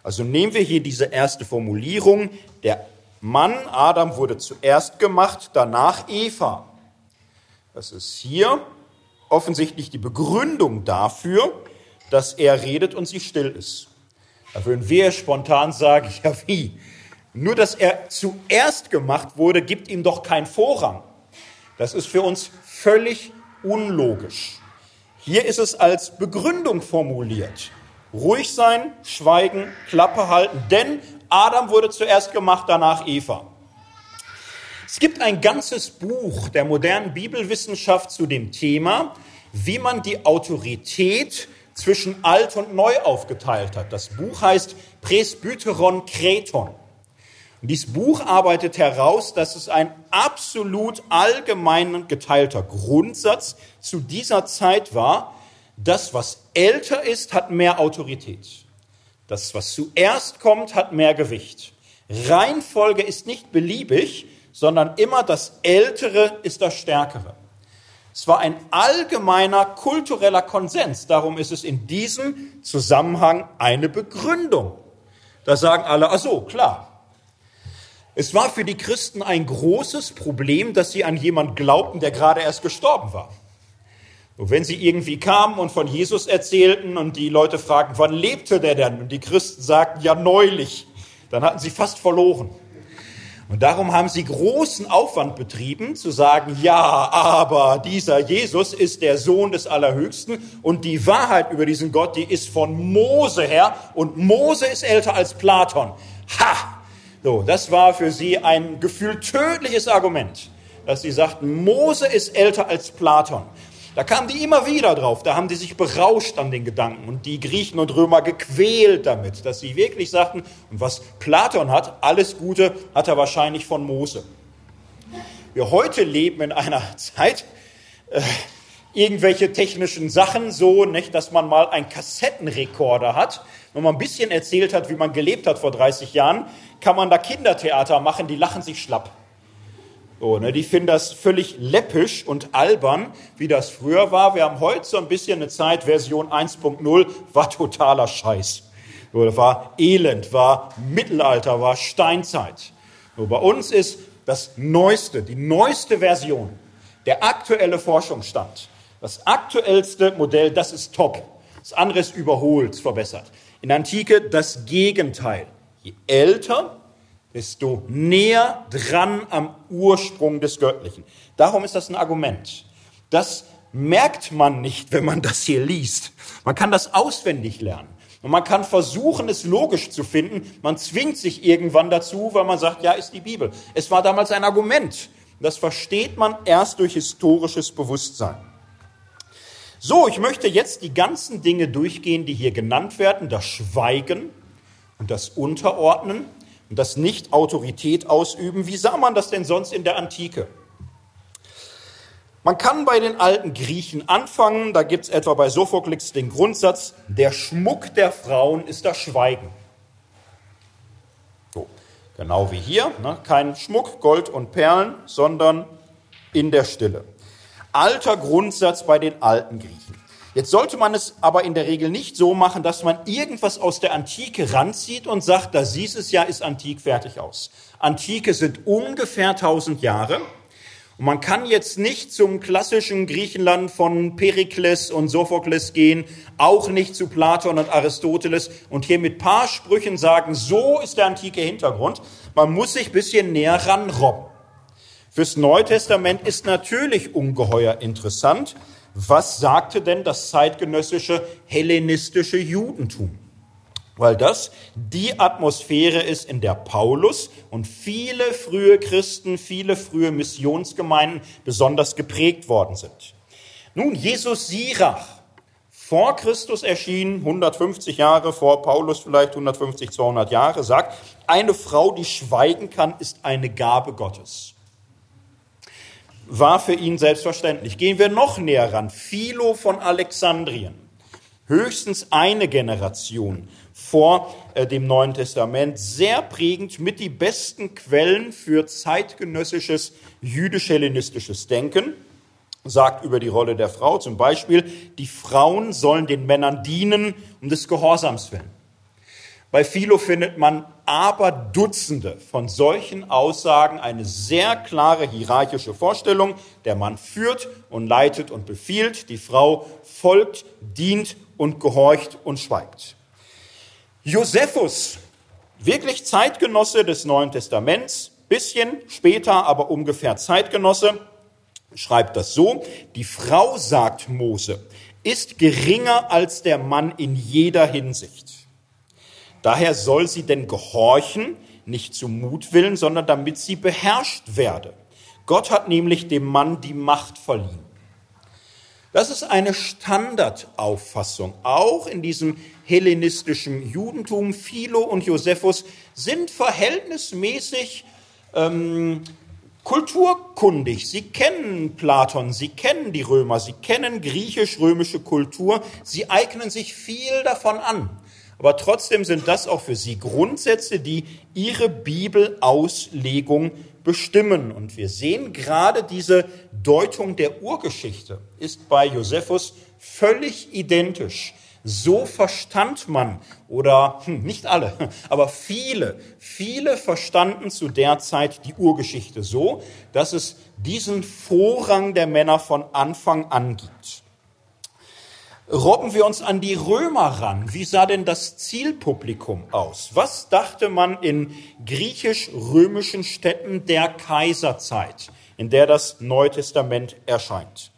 Also nehmen wir hier diese erste Formulierung, der Mann Adam wurde zuerst gemacht, danach Eva. Das ist hier offensichtlich die Begründung dafür, dass er redet und sie still ist. Da würden wir spontan sagen, [LAUGHS] ja wie? Nur dass er zuerst gemacht wurde, gibt ihm doch keinen Vorrang. Das ist für uns völlig unlogisch. Hier ist es als Begründung formuliert. Ruhig sein, schweigen, Klappe halten, denn Adam wurde zuerst gemacht, danach Eva. Es gibt ein ganzes Buch der modernen Bibelwissenschaft zu dem Thema, wie man die Autorität zwischen alt und neu aufgeteilt hat. Das Buch heißt Presbyteron Kreton. Dieses Buch arbeitet heraus, dass es ein absolut allgemein geteilter Grundsatz zu dieser Zeit war, das, was älter ist, hat mehr Autorität. Das, was zuerst kommt, hat mehr Gewicht. Reihenfolge ist nicht beliebig, sondern immer das Ältere ist das Stärkere. Es war ein allgemeiner kultureller Konsens. Darum ist es in diesem Zusammenhang eine Begründung. Da sagen alle, ach so, klar. Es war für die Christen ein großes Problem, dass sie an jemand glaubten, der gerade erst gestorben war. Und wenn sie irgendwie kamen und von Jesus erzählten und die Leute fragten, wann lebte der denn? Und die Christen sagten, ja neulich, dann hatten sie fast verloren. Und darum haben sie großen Aufwand betrieben, zu sagen, ja, aber dieser Jesus ist der Sohn des Allerhöchsten und die Wahrheit über diesen Gott, die ist von Mose her und Mose ist älter als Platon. Ha! So, das war für sie ein gefühlt tödliches Argument, dass sie sagten, Mose ist älter als Platon. Da kamen die immer wieder drauf, da haben die sich berauscht an den Gedanken und die Griechen und Römer gequält damit, dass sie wirklich sagten, und was Platon hat, alles Gute hat er wahrscheinlich von Mose. Wir heute leben in einer [LAUGHS] Zeit, äh, irgendwelche technischen Sachen, so, nicht, dass man mal einen Kassettenrekorder hat, wenn man ein bisschen erzählt hat, wie man gelebt hat vor 30 Jahren, kann man da Kindertheater machen, die lachen sich schlapp. So, ne, die finden das völlig läppisch und albern, wie das früher war. Wir haben heute so ein bisschen eine Zeit, Version 1.0 war totaler Scheiß. So, war Elend, war Mittelalter, war Steinzeit. So, bei uns ist das Neueste, die neueste Version, der aktuelle Forschungsstand, das aktuellste Modell, das ist top. Das andere ist überholt, verbessert. In der Antike das Gegenteil. Je älter, desto näher dran am Ursprung des Göttlichen. Darum ist das ein Argument. Das merkt man nicht, wenn man das hier liest. Man kann das auswendig lernen. Und man kann versuchen, es logisch zu finden. Man zwingt sich irgendwann dazu, weil man sagt, ja, ist die Bibel. Es war damals ein Argument. Das versteht man erst durch historisches Bewusstsein. So, ich möchte jetzt die ganzen Dinge durchgehen, die hier genannt werden. Das Schweigen und das Unterordnen und das nicht Autorität ausüben. Wie sah man das denn sonst in der Antike? Man kann bei den alten Griechen anfangen, da gibt es etwa bei Sophokles den Grundsatz, der Schmuck der Frauen ist das Schweigen. So, genau wie hier, ne? kein Schmuck, Gold und Perlen, sondern in der Stille. Alter Grundsatz bei den alten Griechen. Jetzt sollte man es aber in der Regel nicht so machen, dass man irgendwas aus der Antike ranzieht und sagt, da siehst es ja, ist antik fertig aus. Antike sind ungefähr 1000 Jahre. Und man kann jetzt nicht zum klassischen Griechenland von Perikles und Sophokles gehen, auch nicht zu Platon und Aristoteles und hier mit paar Sprüchen sagen, so ist der antike Hintergrund. Man muss sich bisschen näher ranrobben. Fürs Neue Testament ist natürlich ungeheuer interessant, was sagte denn das zeitgenössische hellenistische Judentum? Weil das die Atmosphäre ist, in der Paulus und viele frühe Christen, viele frühe Missionsgemeinden besonders geprägt worden sind. Nun, Jesus Sirach, vor Christus erschienen, 150 Jahre vor Paulus vielleicht, 150, 200 Jahre, sagt, eine Frau, die schweigen kann, ist eine Gabe Gottes war für ihn selbstverständlich. Gehen wir noch näher ran. Philo von Alexandrien, höchstens eine Generation vor äh, dem Neuen Testament, sehr prägend mit die besten Quellen für zeitgenössisches jüdisch-hellenistisches Denken, sagt über die Rolle der Frau zum Beispiel, die Frauen sollen den Männern dienen um des Gehorsams willen. Bei Philo findet man aber Dutzende von solchen Aussagen, eine sehr klare hierarchische Vorstellung. Der Mann führt und leitet und befiehlt, die Frau folgt, dient und gehorcht und schweigt. Josephus, wirklich Zeitgenosse des Neuen Testaments, bisschen später, aber ungefähr Zeitgenosse, schreibt das so, die Frau, sagt Mose, ist geringer als der Mann in jeder Hinsicht. Daher soll sie denn gehorchen, nicht zum Mutwillen, sondern damit sie beherrscht werde. Gott hat nämlich dem Mann die Macht verliehen. Das ist eine Standardauffassung. Auch in diesem hellenistischen Judentum, Philo und Josephus sind verhältnismäßig ähm, kulturkundig. Sie kennen Platon, sie kennen die Römer, sie kennen griechisch-römische Kultur, sie eignen sich viel davon an. Aber trotzdem sind das auch für sie Grundsätze, die ihre Bibelauslegung bestimmen. Und wir sehen gerade diese Deutung der Urgeschichte ist bei Josephus völlig identisch. So verstand man, oder hm, nicht alle, aber viele, viele verstanden zu der Zeit die Urgeschichte so, dass es diesen Vorrang der Männer von Anfang an gibt robben wir uns an die Römer ran. Wie sah denn das Zielpublikum aus? Was dachte man in griechisch-römischen Städten der Kaiserzeit, in der das Neue Testament erscheint?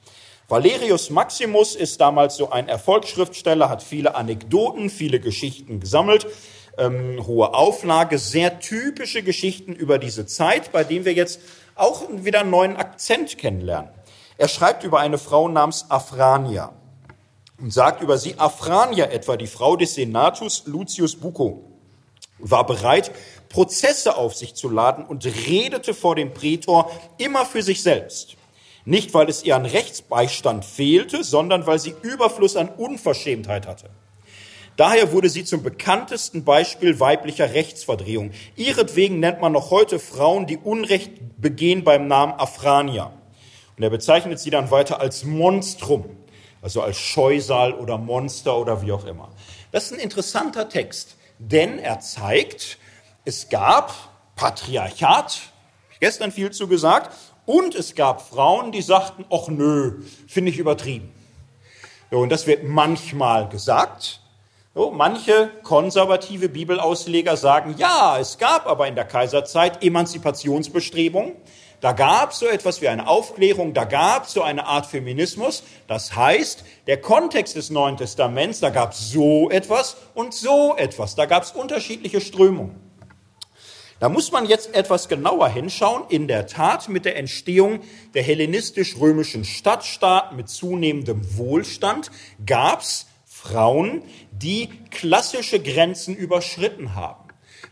Valerius Maximus ist damals so ein Erfolgsschriftsteller, hat viele Anekdoten, viele Geschichten gesammelt, ähm, hohe Auflage, sehr typische Geschichten über diese Zeit, bei denen wir jetzt auch wieder einen neuen Akzent kennenlernen. Er schreibt über eine Frau namens Afrania und sagt über sie, Afrania etwa, die Frau des Senatus Lucius Bucco, war bereit, Prozesse auf sich zu laden und redete vor dem Prätor immer für sich selbst. Nicht, weil es ihr an Rechtsbeistand fehlte, sondern weil sie Überfluss an Unverschämtheit hatte. Daher wurde sie zum bekanntesten Beispiel weiblicher Rechtsverdrehung. Ihretwegen nennt man noch heute Frauen, die Unrecht begehen, beim Namen Afrania. Und er bezeichnet sie dann weiter als Monstrum also als Scheusal oder Monster oder wie auch immer. Das ist ein interessanter Text, denn er zeigt, es gab Patriarchat, gestern viel zu gesagt, und es gab Frauen, die sagten, ach nö, finde ich übertrieben. Und das wird manchmal gesagt. Manche konservative Bibelausleger sagen, ja, es gab aber in der Kaiserzeit Emanzipationsbestrebungen. Da gab es so etwas wie eine Aufklärung, da gab es so eine Art Feminismus. Das heißt, der Kontext des Neuen Testaments, da gab es so etwas und so etwas. Da gab es unterschiedliche Strömungen. Da muss man jetzt etwas genauer hinschauen. In der Tat, mit der Entstehung der hellenistisch-römischen Stadtstaaten mit zunehmendem Wohlstand gab es Frauen, die klassische Grenzen überschritten haben.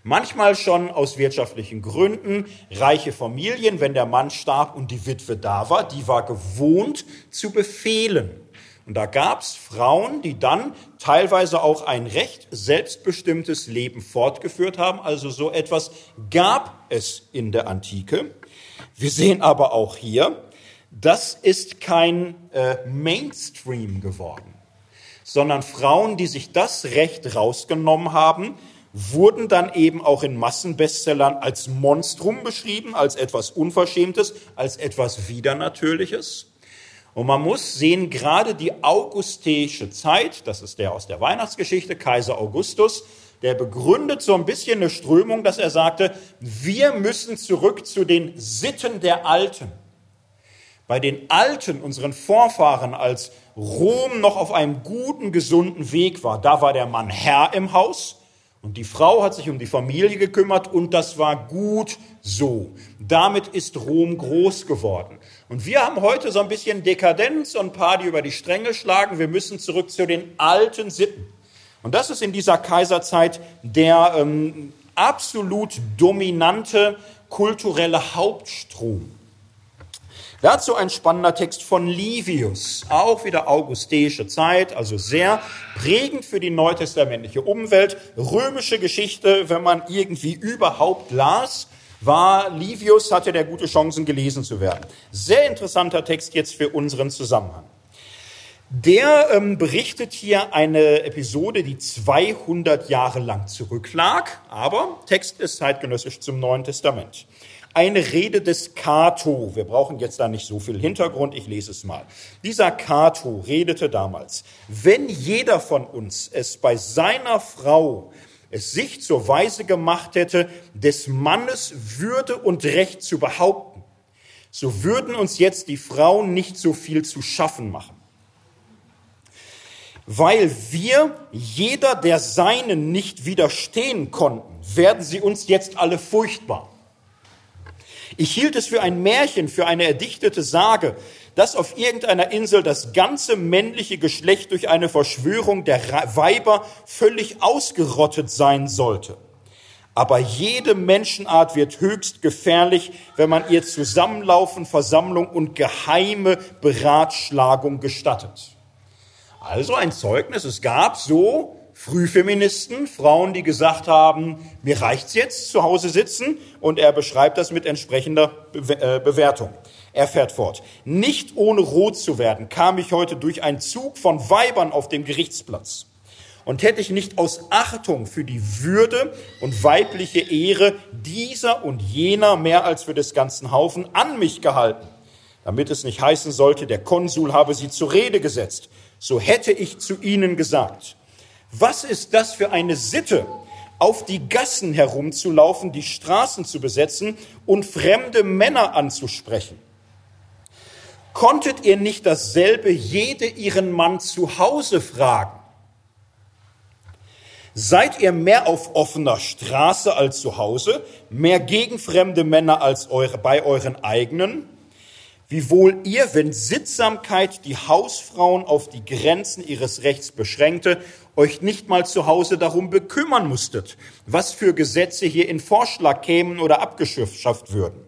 Manchmal schon aus wirtschaftlichen Gründen. Reiche Familien, wenn der Mann starb und die Witwe da war, die war gewohnt zu befehlen. Und da gab es Frauen, die dann teilweise auch ein recht selbstbestimmtes Leben fortgeführt haben. Also so etwas gab es in der Antike. Wir sehen aber auch hier, das ist kein äh, Mainstream geworden. sondern Frauen, die sich das Recht rausgenommen haben, wurden dann eben auch in Massenbestsellern als Monstrum beschrieben, als etwas Unverschämtes, als etwas Widernatürliches. Und man muss sehen, gerade die augustische Zeit, das ist der aus der Weihnachtsgeschichte, Kaiser Augustus, der begründet so ein bisschen eine Strömung, dass er sagte, wir müssen zurück zu den Sitten der Alten. Bei den Alten, unseren Vorfahren, als Rom noch auf einem guten, gesunden Weg war, da war der Mann Herr im Haus und die Frau hat sich um die Familie gekümmert und das war gut so. Damit ist Rom groß geworden. Und wir haben heute so ein bisschen Dekadenz und ein paar, die über die Stränge schlagen. Wir müssen zurück zu den alten Sitten. Und das ist in dieser Kaiserzeit der ähm, absolut dominante kulturelle Hauptstrom. Dazu ein spannender Text von Livius, auch wieder augustische Zeit, also sehr prägend für die neutestamentliche Umwelt. Römische Geschichte, wenn man irgendwie überhaupt las, war Livius, hatte der gute Chancen gelesen zu werden. Sehr interessanter Text jetzt für unseren Zusammenhang. Der ähm, berichtet hier eine Episode, die 200 Jahre lang zurücklag, aber Text ist zeitgenössisch zum Neuen Testament. Eine Rede des Cato. Wir brauchen jetzt da nicht so viel Hintergrund, ich lese es mal. Dieser Cato redete damals, wenn jeder von uns es bei seiner Frau es sich zur Weise gemacht hätte, des Mannes Würde und Recht zu behaupten, so würden uns jetzt die Frauen nicht so viel zu schaffen machen weil wir jeder der Seinen nicht widerstehen konnten, werden sie uns jetzt alle furchtbar. Ich hielt es für ein Märchen, für eine erdichtete Sage, dass auf irgendeiner Insel das ganze männliche Geschlecht durch eine Verschwörung der Weiber völlig ausgerottet sein sollte. Aber jede Menschenart wird höchst gefährlich, wenn man ihr Zusammenlaufen, Versammlung und geheime Beratschlagung gestattet. Also ein Zeugnis, es gab so Frühfeministen, Frauen, die gesagt haben, mir reicht's jetzt, zu Hause sitzen, und er beschreibt das mit entsprechender äh, Bewertung. Er fährt fort. Nicht ohne rot zu werden, kam ich heute durch einen Zug von Weibern auf dem Gerichtsplatz. Und hätte ich nicht aus Achtung für die Würde und weibliche Ehre dieser und jener mehr als für des ganzen Haufen an mich gehalten, damit es nicht heißen sollte, der Konsul habe sie zur Rede gesetzt, so hätte ich zu ihnen gesagt, was ist das für eine Sitte, auf die Gassen herumzulaufen, die Straßen zu besetzen und fremde Männer anzusprechen? Konntet ihr nicht dasselbe jede ihren Mann zu Hause fragen? Seid ihr mehr auf offener Straße als zu Hause, mehr gegen fremde Männer als eure, bei euren eigenen? Wiewohl ihr, wenn Sittsamkeit die Hausfrauen auf die Grenzen ihres Rechts beschränkte, euch nicht mal zu Hause darum bekümmern musstet, was für Gesetze hier in Vorschlag kämen oder abgeschafft würden.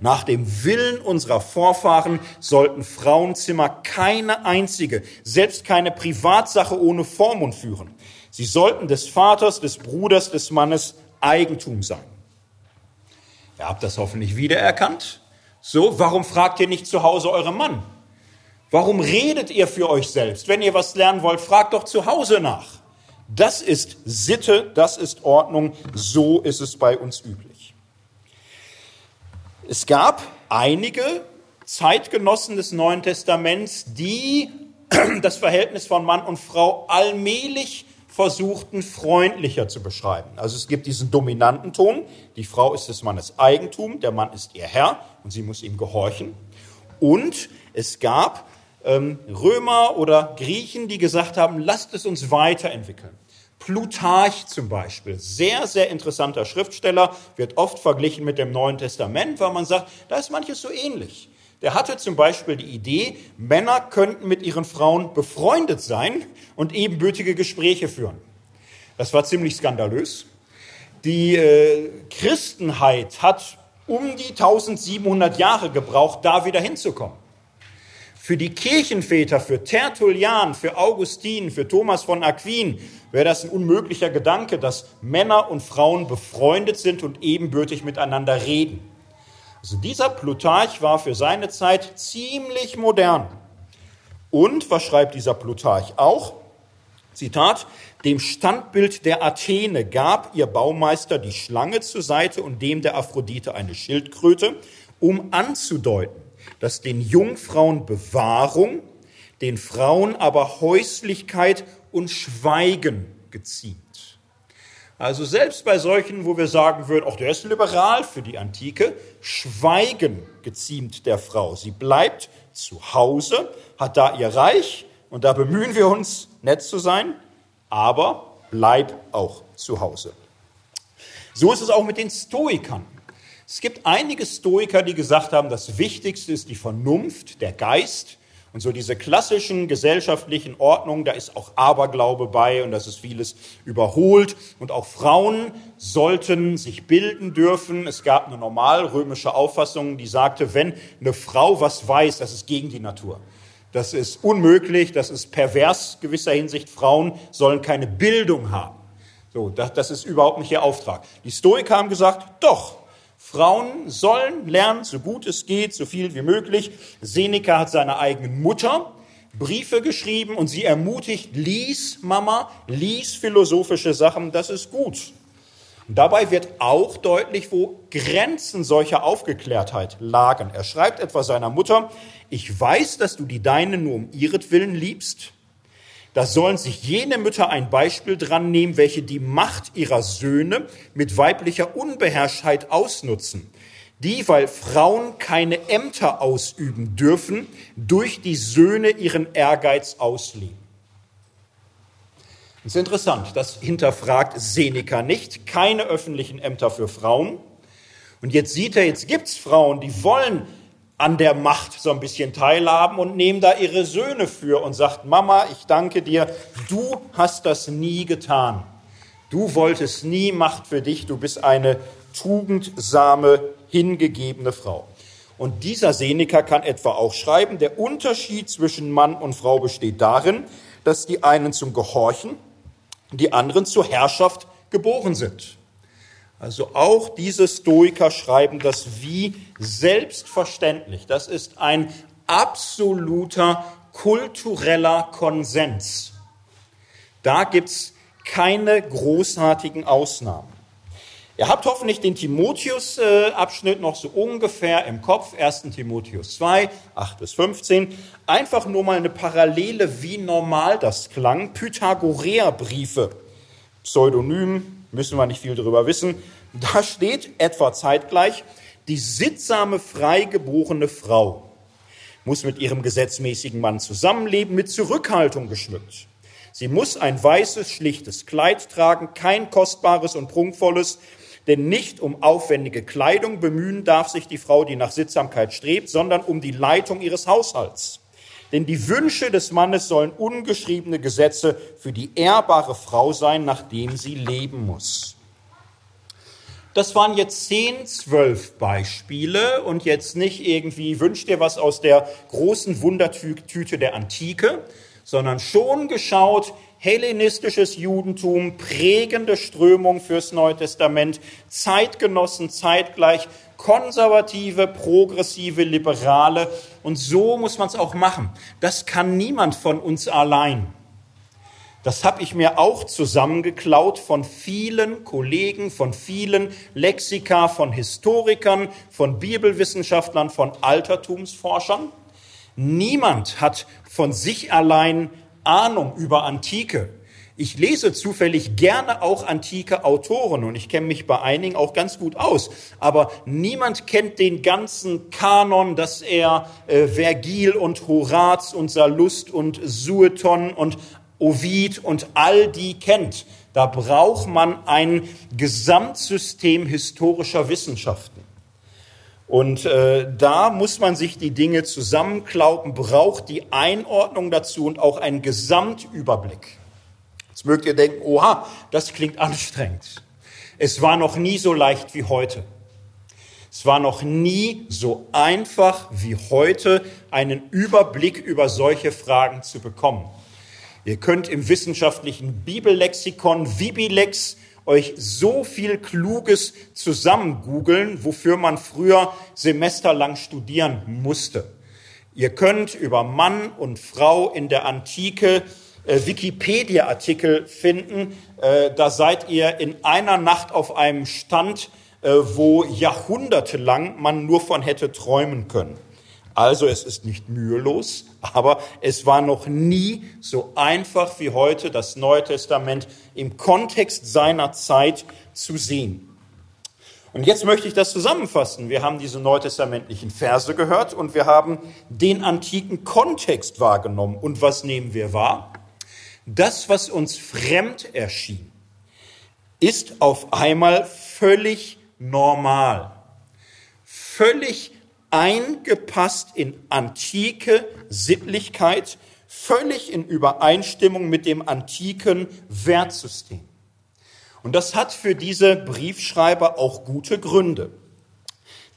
Nach dem Willen unserer Vorfahren sollten Frauenzimmer keine einzige, selbst keine Privatsache ohne Vormund führen. Sie sollten des Vaters, des Bruders, des Mannes Eigentum sein. Ihr habt das hoffentlich wiedererkannt. So, warum fragt ihr nicht zu Hause euren Mann? Warum redet ihr für euch selbst? Wenn ihr was lernen wollt, fragt doch zu Hause nach. Das ist Sitte, das ist Ordnung, so ist es bei uns üblich. Es gab einige Zeitgenossen des Neuen Testaments, die [CLEARS THROAT] das Verhältnis von Mann und Frau allmählich versuchten, freundlicher zu beschreiben. Also es gibt diesen dominanten Ton, die Frau ist des Mannes Eigentum, der Mann ist ihr Herr und sie muss ihm gehorchen. Und es gab Römer oder Griechen, die gesagt haben, lasst es uns weiterentwickeln. Plutarch zum Beispiel, sehr, sehr interessanter Schriftsteller, wird oft verglichen mit dem Neuen Testament, weil man sagt, da ist manches so ähnlich. Der hatte zum Beispiel die Idee, Männer könnten mit ihren Frauen befreundet sein und ebenbürtige Gespräche führen. Das war ziemlich skandalös. Die äh, Christenheit hat um die 1700 Jahre gebraucht, da wieder hinzukommen. Für die Kirchenväter, für Tertullian, für Augustin, für Thomas von Aquin wäre das ein unmöglicher Gedanke, dass Männer und Frauen befreundet sind und ebenbürtig miteinander reden. Also dieser Plutarch war für seine Zeit ziemlich modern. Und was schreibt dieser Plutarch auch? Zitat, dem Standbild der Athene gab ihr Baumeister die Schlange zur Seite und dem der Aphrodite eine Schildkröte, um anzudeuten, dass den Jungfrauen Bewahrung, den Frauen aber Häuslichkeit und Schweigen geziemt. Also selbst bei solchen, wo wir sagen würden, auch der ist liberal für die Antike, Schweigen geziemt der Frau. Sie bleibt zu Hause, hat da ihr Reich und da bemühen wir uns, nett zu sein, aber bleib auch zu Hause. So ist es auch mit den Stoikern. Es gibt einige Stoiker, die gesagt haben, das Wichtigste ist die Vernunft, der Geist. Und so diese klassischen gesellschaftlichen Ordnungen, da ist auch Aberglaube bei und das ist vieles überholt. Und auch Frauen sollten sich bilden dürfen. Es gab eine normal römische Auffassung, die sagte, wenn eine Frau was weiß, das ist gegen die Natur. Das ist unmöglich, das ist pervers gewisser Hinsicht. Frauen sollen keine Bildung haben. So, das, das ist überhaupt nicht ihr Auftrag. Die Stoiker haben gesagt, doch, Frauen sollen lernen, so gut es geht, so viel wie möglich. Seneca hat seiner eigenen Mutter Briefe geschrieben und sie ermutigt, lies Mama, lies philosophische Sachen, das ist gut. Und dabei wird auch deutlich, wo Grenzen solcher Aufgeklärtheit lagen. Er schreibt etwa seiner Mutter, ich weiß, dass du die Deine nur um ihretwillen liebst. Da sollen sich jene Mütter ein Beispiel dran nehmen, welche die Macht ihrer Söhne mit weiblicher Unbeherrschtheit ausnutzen, die, weil Frauen keine Ämter ausüben dürfen, durch die Söhne ihren Ehrgeiz ausleben. Das ist interessant, das hinterfragt Seneca nicht. Keine öffentlichen Ämter für Frauen. Und jetzt sieht er, jetzt gibt's Frauen, die wollen an der Macht so ein bisschen teilhaben und nehmen da ihre Söhne für und sagt, Mama, ich danke dir, du hast das nie getan. Du wolltest nie Macht für dich, du bist eine tugendsame, hingegebene Frau. Und dieser Seneca kann etwa auch schreiben, der Unterschied zwischen Mann und Frau besteht darin, dass die einen zum Gehorchen, die anderen zur Herrschaft geboren sind. Also auch diese Stoiker schreiben das wie selbstverständlich. Das ist ein absoluter kultureller Konsens. Da gibt's keine großartigen Ausnahmen. Ihr habt hoffentlich den Timotheus-Abschnitt noch so ungefähr im Kopf, 1. Timotheus 2, 8 bis 15. Einfach nur mal eine Parallele, wie normal das klang. Pythagoreer-Briefe, Pseudonym, müssen wir nicht viel darüber wissen. Da steht etwa zeitgleich, die sittsame, freigeborene Frau muss mit ihrem gesetzmäßigen Mann zusammenleben, mit Zurückhaltung geschmückt. Sie muss ein weißes, schlichtes Kleid tragen, kein kostbares und prunkvolles, denn nicht um aufwendige Kleidung bemühen darf sich die Frau, die nach Sittsamkeit strebt, sondern um die Leitung ihres Haushalts. Denn die Wünsche des Mannes sollen ungeschriebene Gesetze für die ehrbare Frau sein, nachdem sie leben muss. Das waren jetzt zehn, zwölf Beispiele und jetzt nicht irgendwie wünscht dir was aus der großen Wundertüte der Antike, sondern schon geschaut, hellenistisches Judentum, prägende Strömung fürs Neue Testament, Zeitgenossen zeitgleich, konservative, progressive, liberale. Und so muss man es auch machen. Das kann niemand von uns allein. Das habe ich mir auch zusammengeklaut von vielen Kollegen, von vielen Lexika, von Historikern, von Bibelwissenschaftlern, von Altertumsforschern. Niemand hat von sich allein Ahnung über Antike. Ich lese zufällig gerne auch antike Autoren und ich kenne mich bei einigen auch ganz gut aus. Aber niemand kennt den ganzen Kanon, dass er äh, Vergil und Horaz und Sallust und Sueton und Ovid und all die kennt. Da braucht man ein Gesamtsystem historischer Wissenschaften. Und äh, da muss man sich die Dinge zusammenklauben, braucht die Einordnung dazu und auch einen Gesamtüberblick. Jetzt mögt ihr denken, oha, das klingt anstrengend. Es war noch nie so leicht wie heute. Es war noch nie so einfach wie heute, einen Überblick über solche Fragen zu bekommen. Ihr könnt im wissenschaftlichen Bibellexikon Vibilex euch so viel Kluges zusammen googeln, wofür man früher semesterlang studieren musste. Ihr könnt über Mann und Frau in der Antike äh, Wikipedia-Artikel finden. Äh, da seid ihr in einer Nacht auf einem Stand, äh, wo jahrhundertelang man nur von hätte träumen können. Also es ist nicht mühelos, aber es war noch nie so einfach wie heute, das Neue Testament im Kontext seiner Zeit zu sehen. Und jetzt möchte ich das zusammenfassen. Wir haben diese neutestamentlichen Verse gehört und wir haben den antiken Kontext wahrgenommen. Und was nehmen wir wahr? Das, was uns fremd erschien, ist auf einmal völlig normal, völlig eingepasst in antike Sittlichkeit, völlig in Übereinstimmung mit dem antiken Wertsystem. Und das hat für diese Briefschreiber auch gute Gründe.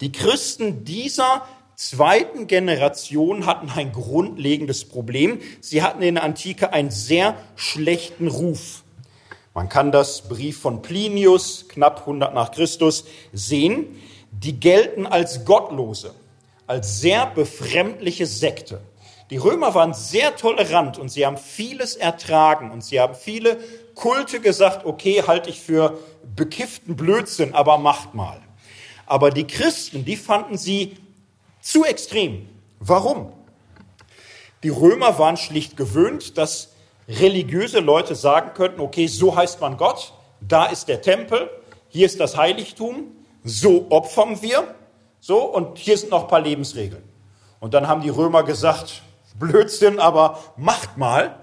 Die Christen dieser zweiten Generation hatten ein grundlegendes Problem. Sie hatten in der Antike einen sehr schlechten Ruf. Man kann das Brief von Plinius, knapp 100 nach Christus, sehen. Die gelten als Gottlose, als sehr befremdliche Sekte. Die Römer waren sehr tolerant und sie haben vieles ertragen und sie haben viele Kulte gesagt, okay, halte ich für bekifften Blödsinn, aber macht mal. Aber die Christen, die fanden sie zu extrem. Warum? Die Römer waren schlicht gewöhnt, dass religiöse Leute sagen könnten, okay, so heißt man Gott, da ist der Tempel, hier ist das Heiligtum, so opfern wir, so, und hier sind noch ein paar Lebensregeln. Und dann haben die Römer gesagt, Blödsinn, aber macht mal.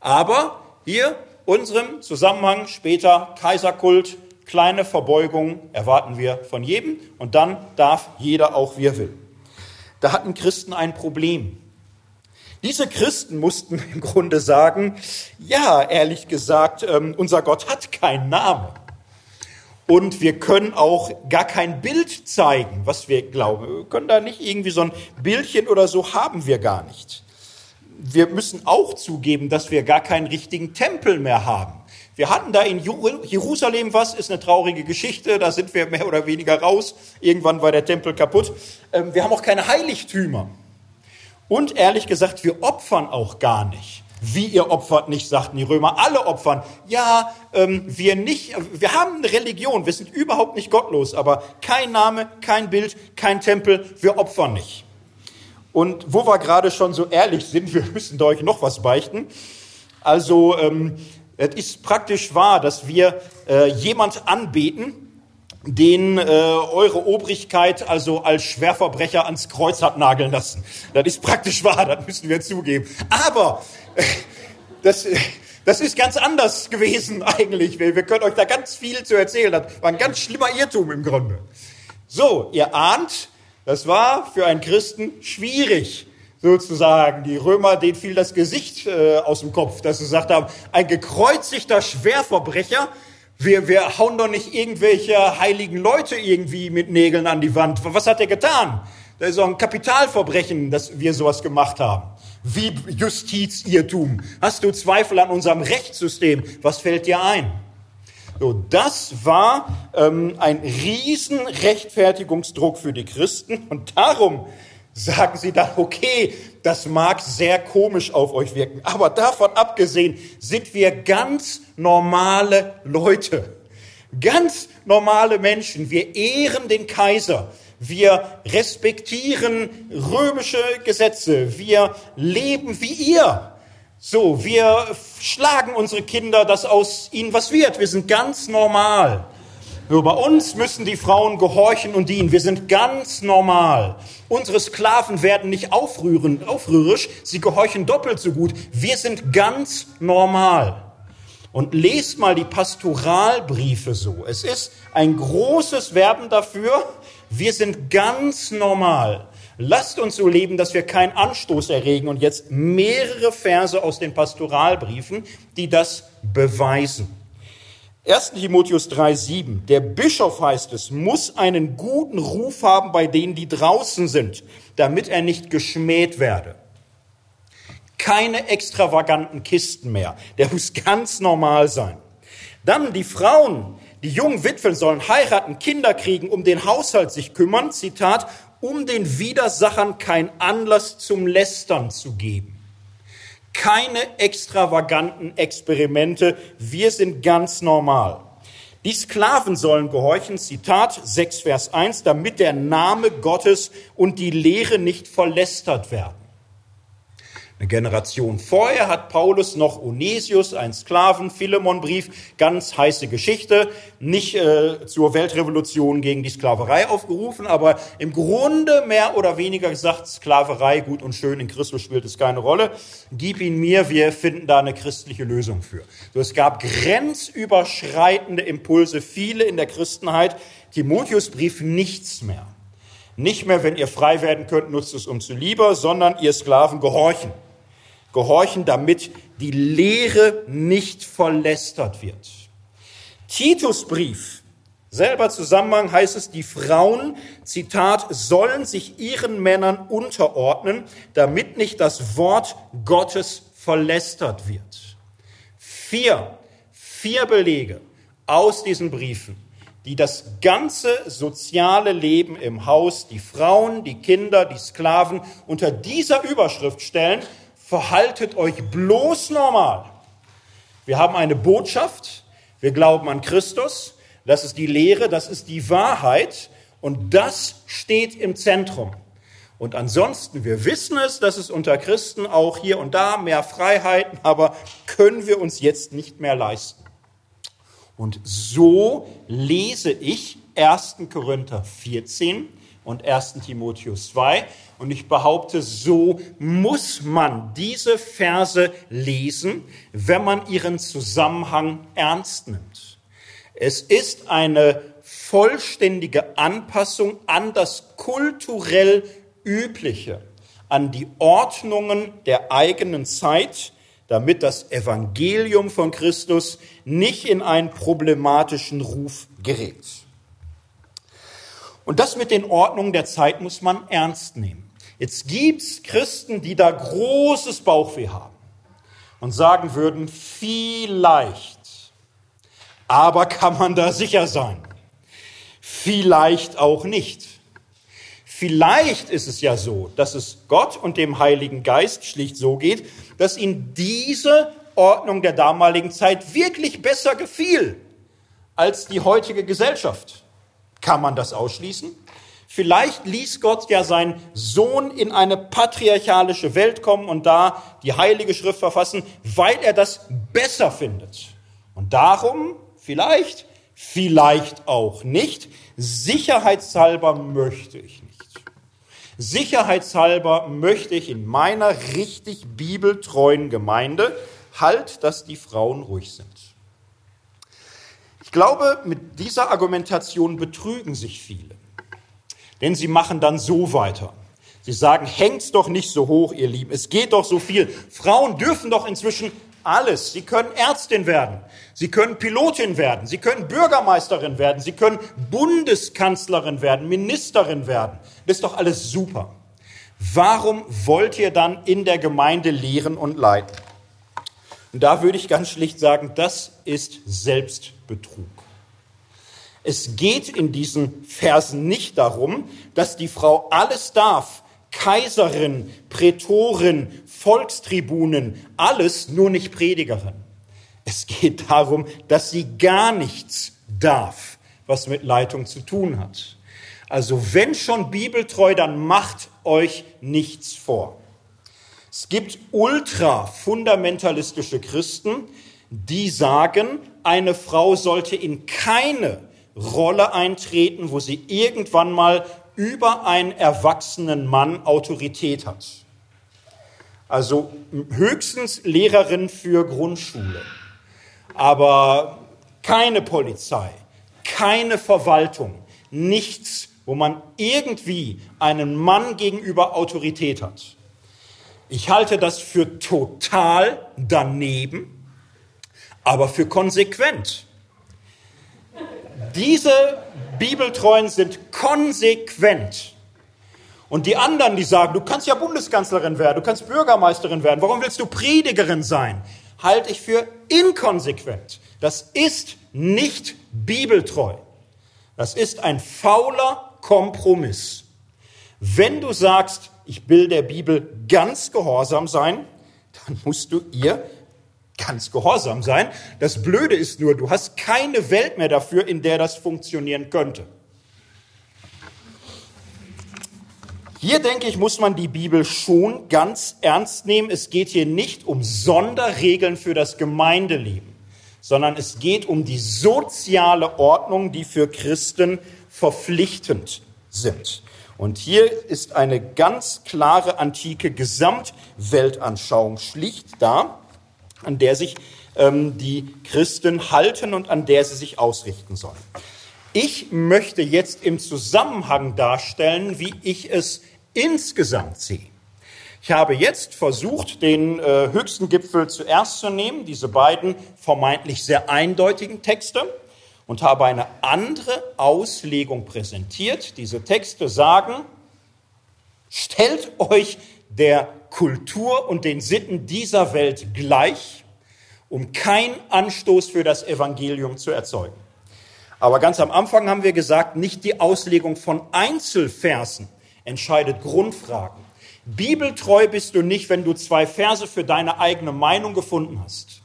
Aber hier unserem Zusammenhang später Kaiserkult, kleine Verbeugung erwarten wir von jedem und dann darf jeder auch, wie er will. Da hatten Christen ein Problem. Diese Christen mussten im Grunde sagen, ja, ehrlich gesagt, ähm, unser Gott hat keinen Namen. Und wir können auch gar kein Bild zeigen, was wir glauben. Wir können da nicht irgendwie so ein Bildchen oder so haben wir gar nicht wir müssen auch zugeben, dass wir gar keinen richtigen Tempel mehr haben. Wir hatten da in Jerusalem was, ist eine traurige Geschichte, da sind wir mehr oder weniger raus. Irgendwann war der Tempel kaputt. Ähm, wir haben auch keine Heiligtümer. Und ehrlich gesagt, wir opfern auch gar nicht. Wie ihr opfert nicht, sagten die Römer. Alle opfern. Ja, ähm, wir nicht. Wir haben eine Religion. Wir sind überhaupt nicht gottlos. Aber kein Name, kein Bild, kein Tempel. Wir opfern nicht. Und wo wir gerade schon so ehrlich sind, [LAUGHS] wir müssen da euch noch was beichten. Also ähm, es ist praktisch wahr, dass wir äh, jemand anbeten, den äh, eure Obrigkeit also als Schwerverbrecher ans Kreuz hat nageln lassen. Das ist praktisch wahr, das müssen wir zugeben. Aber äh, das, das ist ganz anders gewesen [LAUGHS] eigentlich. Wir, wir können euch da ganz viel zu erzählen. Das war ein ganz schlimmer Irrtum im Grunde. So, ihr ahnt, das war für einen Christen schwierig, sozusagen. Die Römer, denen fiel das Gesicht äh, aus dem Kopf, dass sie gesagt haben, ein gekreuzigter Schwerverbrecher, wir, wir hauen doch nicht irgendwelche heiligen Leute irgendwie mit Nägeln an die Wand. Was hat er getan? Das ist doch ein Kapitalverbrechen, dass wir sowas gemacht haben. Wie Justizirrtum. Hast du Zweifel an unserem Rechtssystem? Was fällt dir ein? So, das war ähm, ein riesen Rechtfertigungsdruck für die Christen und darum sagen sie dann, okay, das mag sehr komisch auf euch wirken, aber davon abgesehen sind wir ganz normale Leute, ganz normale Menschen. Wir ehren den Kaiser, wir respektieren römische Gesetze, wir leben wie ihr. So, wir schlagen unsere Kinder, dass aus ihnen was wird. Wir sind ganz normal. Nur bei uns müssen die Frauen gehorchen und dienen. Wir sind ganz normal. Unsere Sklaven werden nicht aufrühren, aufrührisch, sie gehorchen doppelt so gut. Wir sind ganz normal. Und lest mal die Pastoralbriefe so. Es ist ein großes Werben dafür. Wir sind ganz normal. Lasst uns so leben, dass wir keinen Anstoß erregen. Und jetzt mehrere Verse aus den Pastoralbriefen, die das beweisen. 1. Timotheus 3,7. Der Bischof heißt es, muss einen guten Ruf haben bei denen, die draußen sind, damit er nicht geschmäht werde. Keine extravaganten Kisten mehr. Der muss ganz normal sein. Dann die Frauen, die jungen Witwen sollen heiraten, Kinder kriegen, um den Haushalt sich kümmern, Zitat, um den Widersachern kein Anlass zum Lästern zu geben. Keine extravaganten Experimente. Wir sind ganz normal. Die Sklaven sollen gehorchen, Zitat 6 Vers 1, damit der Name Gottes und die Lehre nicht verlästert werden. Eine Generation vorher hat Paulus noch Onesius, ein Sklaven, Philemonbrief, ganz heiße Geschichte, nicht äh, zur Weltrevolution gegen die Sklaverei aufgerufen, aber im Grunde mehr oder weniger gesagt, Sklaverei gut und schön, in Christus spielt es keine Rolle. Gib ihn mir, wir finden da eine christliche Lösung für. So, es gab grenzüberschreitende Impulse, viele in der Christenheit. Timotheusbrief nichts mehr. Nicht mehr, wenn ihr frei werden könnt, nutzt es um zu lieber, sondern ihr Sklaven gehorchen gehorchen, damit die Lehre nicht verlästert wird. Titusbrief, selber Zusammenhang heißt es, die Frauen, Zitat, sollen sich ihren Männern unterordnen, damit nicht das Wort Gottes verlästert wird. Vier, vier Belege aus diesen Briefen, die das ganze soziale Leben im Haus, die Frauen, die Kinder, die Sklaven unter dieser Überschrift stellen, verhaltet euch bloß normal. Wir haben eine Botschaft, wir glauben an Christus, das ist die Lehre, das ist die Wahrheit und das steht im Zentrum. Und ansonsten, wir wissen es, dass es unter Christen auch hier und da mehr Freiheiten, aber können wir uns jetzt nicht mehr leisten. Und so lese ich 1. Korinther 14 und 1. Timotheus 2 und ich behaupte, so muss man diese Verse lesen, wenn man ihren Zusammenhang ernst nimmt. Es ist eine vollständige Anpassung an das kulturell Übliche, an die Ordnungen der eigenen Zeit, damit das Evangelium von Christus nicht in einen problematischen Ruf gerät. Und das mit den Ordnungen der Zeit muss man ernst nehmen. Jetzt gibt's Christen, die da großes Bauchweh haben und sagen würden, vielleicht, aber kann man da sicher sein? Vielleicht auch nicht. Vielleicht ist es ja so, dass es Gott und dem Heiligen Geist schlicht so geht, dass ihnen diese Ordnung der damaligen Zeit wirklich besser gefiel als die heutige Gesellschaft. Kann man das ausschließen? Vielleicht ließ Gott ja seinen Sohn in eine patriarchalische Welt kommen und da die Heilige Schrift verfassen, weil er das besser findet. Und darum, vielleicht, vielleicht auch nicht, sicherheitshalber möchte ich nicht. Sicherheitshalber möchte ich in meiner richtig bibeltreuen Gemeinde halt, dass die Frauen ruhig sind. Ich glaube, mit dieser Argumentation betrügen sich viele. Denn sie machen dann so weiter. Sie sagen, hängt's doch nicht so hoch, ihr Lieben. Es geht doch so viel. Frauen dürfen doch inzwischen alles. Sie können Ärztin werden. Sie können Pilotin werden. Sie können Bürgermeisterin werden. Sie können Bundeskanzlerin werden, Ministerin werden. Das ist doch alles super. Warum wollt ihr dann in der Gemeinde lehren und leiten? Und da würde ich ganz schlicht sagen, das ist Selbstbetrug. Es geht in diesen Versen nicht darum, dass die Frau alles darf, Kaiserin, Prätorin, Volkstribunen, alles, nur nicht Predigerin. Es geht darum, dass sie gar nichts darf, was mit Leitung zu tun hat. Also wenn schon bibeltreu, dann macht euch nichts vor. Es gibt ultra fundamentalistische Christen, die sagen, eine Frau sollte in keine Rolle eintreten, wo sie irgendwann mal über einen erwachsenen Mann Autorität hat. Also höchstens Lehrerin für Grundschule, aber keine Polizei, keine Verwaltung, nichts, wo man irgendwie einen Mann gegenüber Autorität hat. Ich halte das für total daneben, aber für konsequent. Diese Bibeltreuen sind konsequent. Und die anderen, die sagen, du kannst ja Bundeskanzlerin werden, du kannst Bürgermeisterin werden, warum willst du Predigerin sein? Halte ich für inkonsequent. Das ist nicht bibeltreu. Das ist ein fauler Kompromiss. Wenn du sagst, ich will der Bibel ganz gehorsam sein, dann musst du ihr ganz gehorsam sein. Das Blöde ist nur, du hast keine Welt mehr dafür, in der das funktionieren könnte. Hier denke ich, muss man die Bibel schon ganz ernst nehmen. Es geht hier nicht um Sonderregeln für das Gemeindeleben, sondern es geht um die soziale Ordnung, die für Christen verpflichtend sind. Und hier ist eine ganz klare antike Gesamtweltanschauung schlicht da, an der sich ähm, die Christen halten und an der sie sich ausrichten sollen. Ich möchte jetzt im Zusammenhang darstellen, wie ich es insgesamt sehe. Ich habe jetzt versucht, den äh, höchsten Gipfel zuerst zu nehmen, diese beiden vermeintlich sehr eindeutigen Texte, und habe eine andere Auslegung präsentiert. Diese Texte sagen, stellt euch der Kultur und den Sitten dieser Welt gleich, um keinen Anstoß für das Evangelium zu erzeugen. Aber ganz am Anfang haben wir gesagt, nicht die Auslegung von Einzelversen entscheidet Grundfragen. Bibeltreu bist du nicht, wenn du zwei Verse für deine eigene Meinung gefunden hast.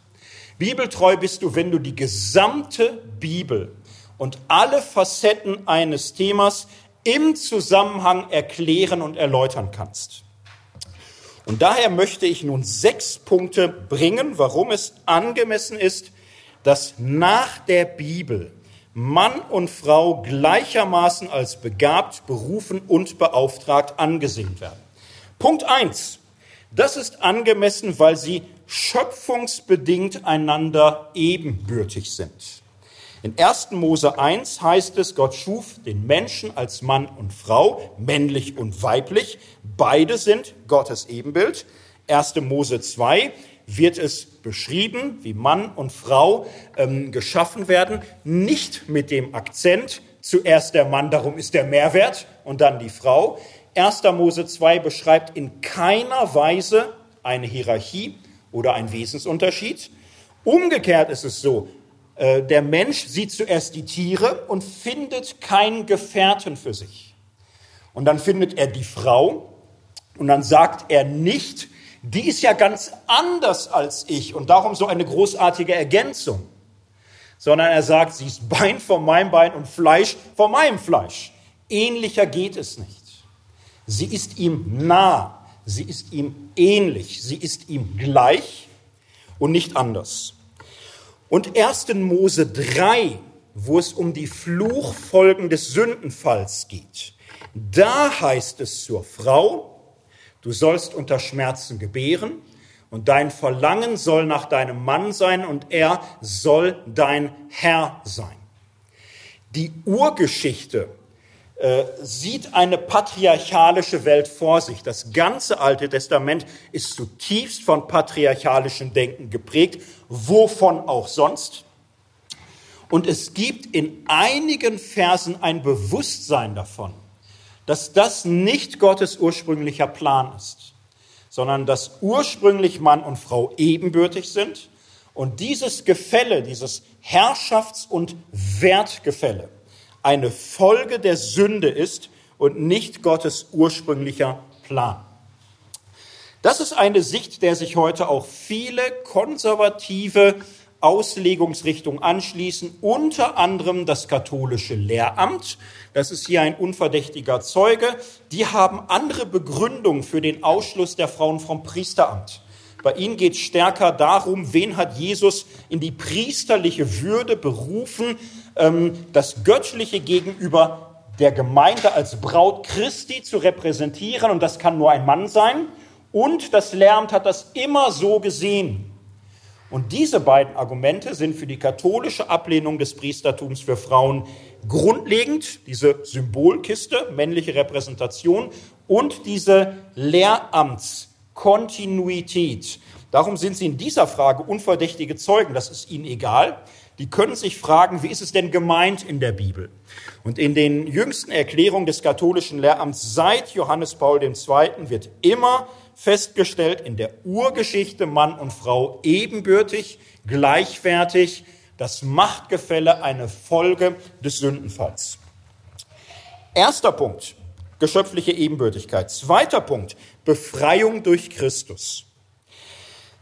Bibeltreu bist du, wenn du die gesamte Bibel und alle Facetten eines Themas im Zusammenhang erklären und erläutern kannst. Und daher möchte ich nun sechs Punkte bringen, warum es angemessen ist, dass nach der Bibel Mann und Frau gleichermaßen als begabt, berufen und beauftragt angesehen werden. Punkt eins: Das ist angemessen, weil sie schöpfungsbedingt einander ebenbürtig sind. In 1. Mose 1 heißt es, Gott schuf den Menschen als Mann und Frau, männlich und weiblich. Beide sind Gottes Ebenbild. 1. Mose 2 wird es beschrieben, wie Mann und Frau ähm, geschaffen werden, nicht mit dem Akzent, zuerst der Mann, darum ist der Mehrwert, und dann die Frau. 1. Mose 2 beschreibt in keiner Weise eine Hierarchie oder einen Wesensunterschied. Umgekehrt ist es so, der Mensch sieht zuerst die Tiere und findet keinen Gefährten für sich. Und dann findet er die Frau und dann sagt er nicht, die ist ja ganz anders als ich und darum so eine großartige Ergänzung, sondern er sagt, sie ist Bein von meinem Bein und Fleisch von meinem Fleisch. Ähnlicher geht es nicht. Sie ist ihm nah, sie ist ihm ähnlich, sie ist ihm gleich und nicht anders. Und 1. Mose 3, wo es um die Fluchfolgen des Sündenfalls geht, da heißt es zur Frau, du sollst unter Schmerzen gebären und dein Verlangen soll nach deinem Mann sein und er soll dein Herr sein. Die Urgeschichte äh, sieht eine patriarchalische Welt vor sich. Das ganze Alte Testament ist zutiefst von patriarchalischem Denken geprägt, wovon auch sonst. Und es gibt in einigen Versen ein Bewusstsein davon, dass das nicht Gottes ursprünglicher Plan ist, sondern dass ursprünglich Mann und Frau ebenbürtig sind und dieses Gefälle, dieses Herrschafts- und Wertgefälle, eine Folge der Sünde ist und nicht Gottes ursprünglicher Plan. Das ist eine Sicht, der sich heute auch viele konservative Auslegungsrichtungen anschließen, unter anderem das katholische Lehramt. Das ist hier ein unverdächtiger Zeuge. Die haben andere Begründungen für den Ausschluss der Frauen vom Priesteramt. Bei ihnen geht es stärker darum, wen hat Jesus in die priesterliche Würde berufen, das Göttliche gegenüber der Gemeinde als Braut Christi zu repräsentieren. Und das kann nur ein Mann sein. Und das Lehramt hat das immer so gesehen. Und diese beiden Argumente sind für die katholische Ablehnung des Priestertums für Frauen grundlegend. Diese Symbolkiste, männliche Repräsentation und diese Lehramts Kontinuität. Darum sind sie in dieser Frage unverdächtige Zeugen. Das ist ihnen egal. Die können sich fragen, wie ist es denn gemeint in der Bibel? Und in den jüngsten Erklärungen des katholischen Lehramts seit Johannes Paul II. wird immer festgestellt, in der Urgeschichte Mann und Frau ebenbürtig, gleichwertig, das Machtgefälle eine Folge des Sündenfalls. Erster Punkt, geschöpfliche Ebenbürtigkeit. Zweiter Punkt, Befreiung durch Christus.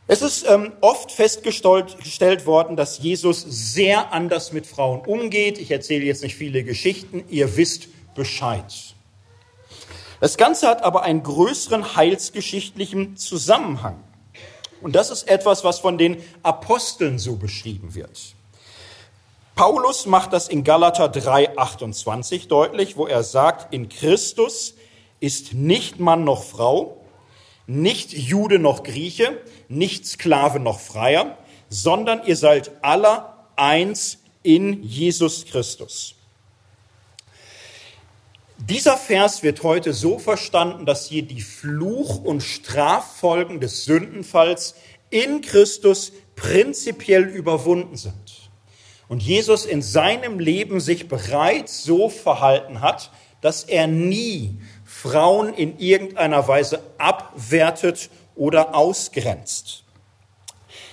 Es ist ähm, oft festgestellt worden, dass Jesus sehr anders mit Frauen umgeht. Ich erzähle jetzt nicht viele Geschichten, ihr wisst Bescheid. Das Ganze hat aber einen größeren heilsgeschichtlichen Zusammenhang. Und das ist etwas, was von den Aposteln so beschrieben wird. Paulus macht das in Galater 3:28 deutlich, wo er sagt, in Christus ist nicht Mann noch Frau, nicht Jude noch Grieche, nicht Sklave noch Freier, sondern ihr seid aller eins in Jesus Christus. Dieser Vers wird heute so verstanden, dass hier die Fluch- und Straffolgen des Sündenfalls in Christus prinzipiell überwunden sind. Und Jesus in seinem Leben sich bereits so verhalten hat, dass er nie Frauen in irgendeiner Weise abwertet oder ausgrenzt.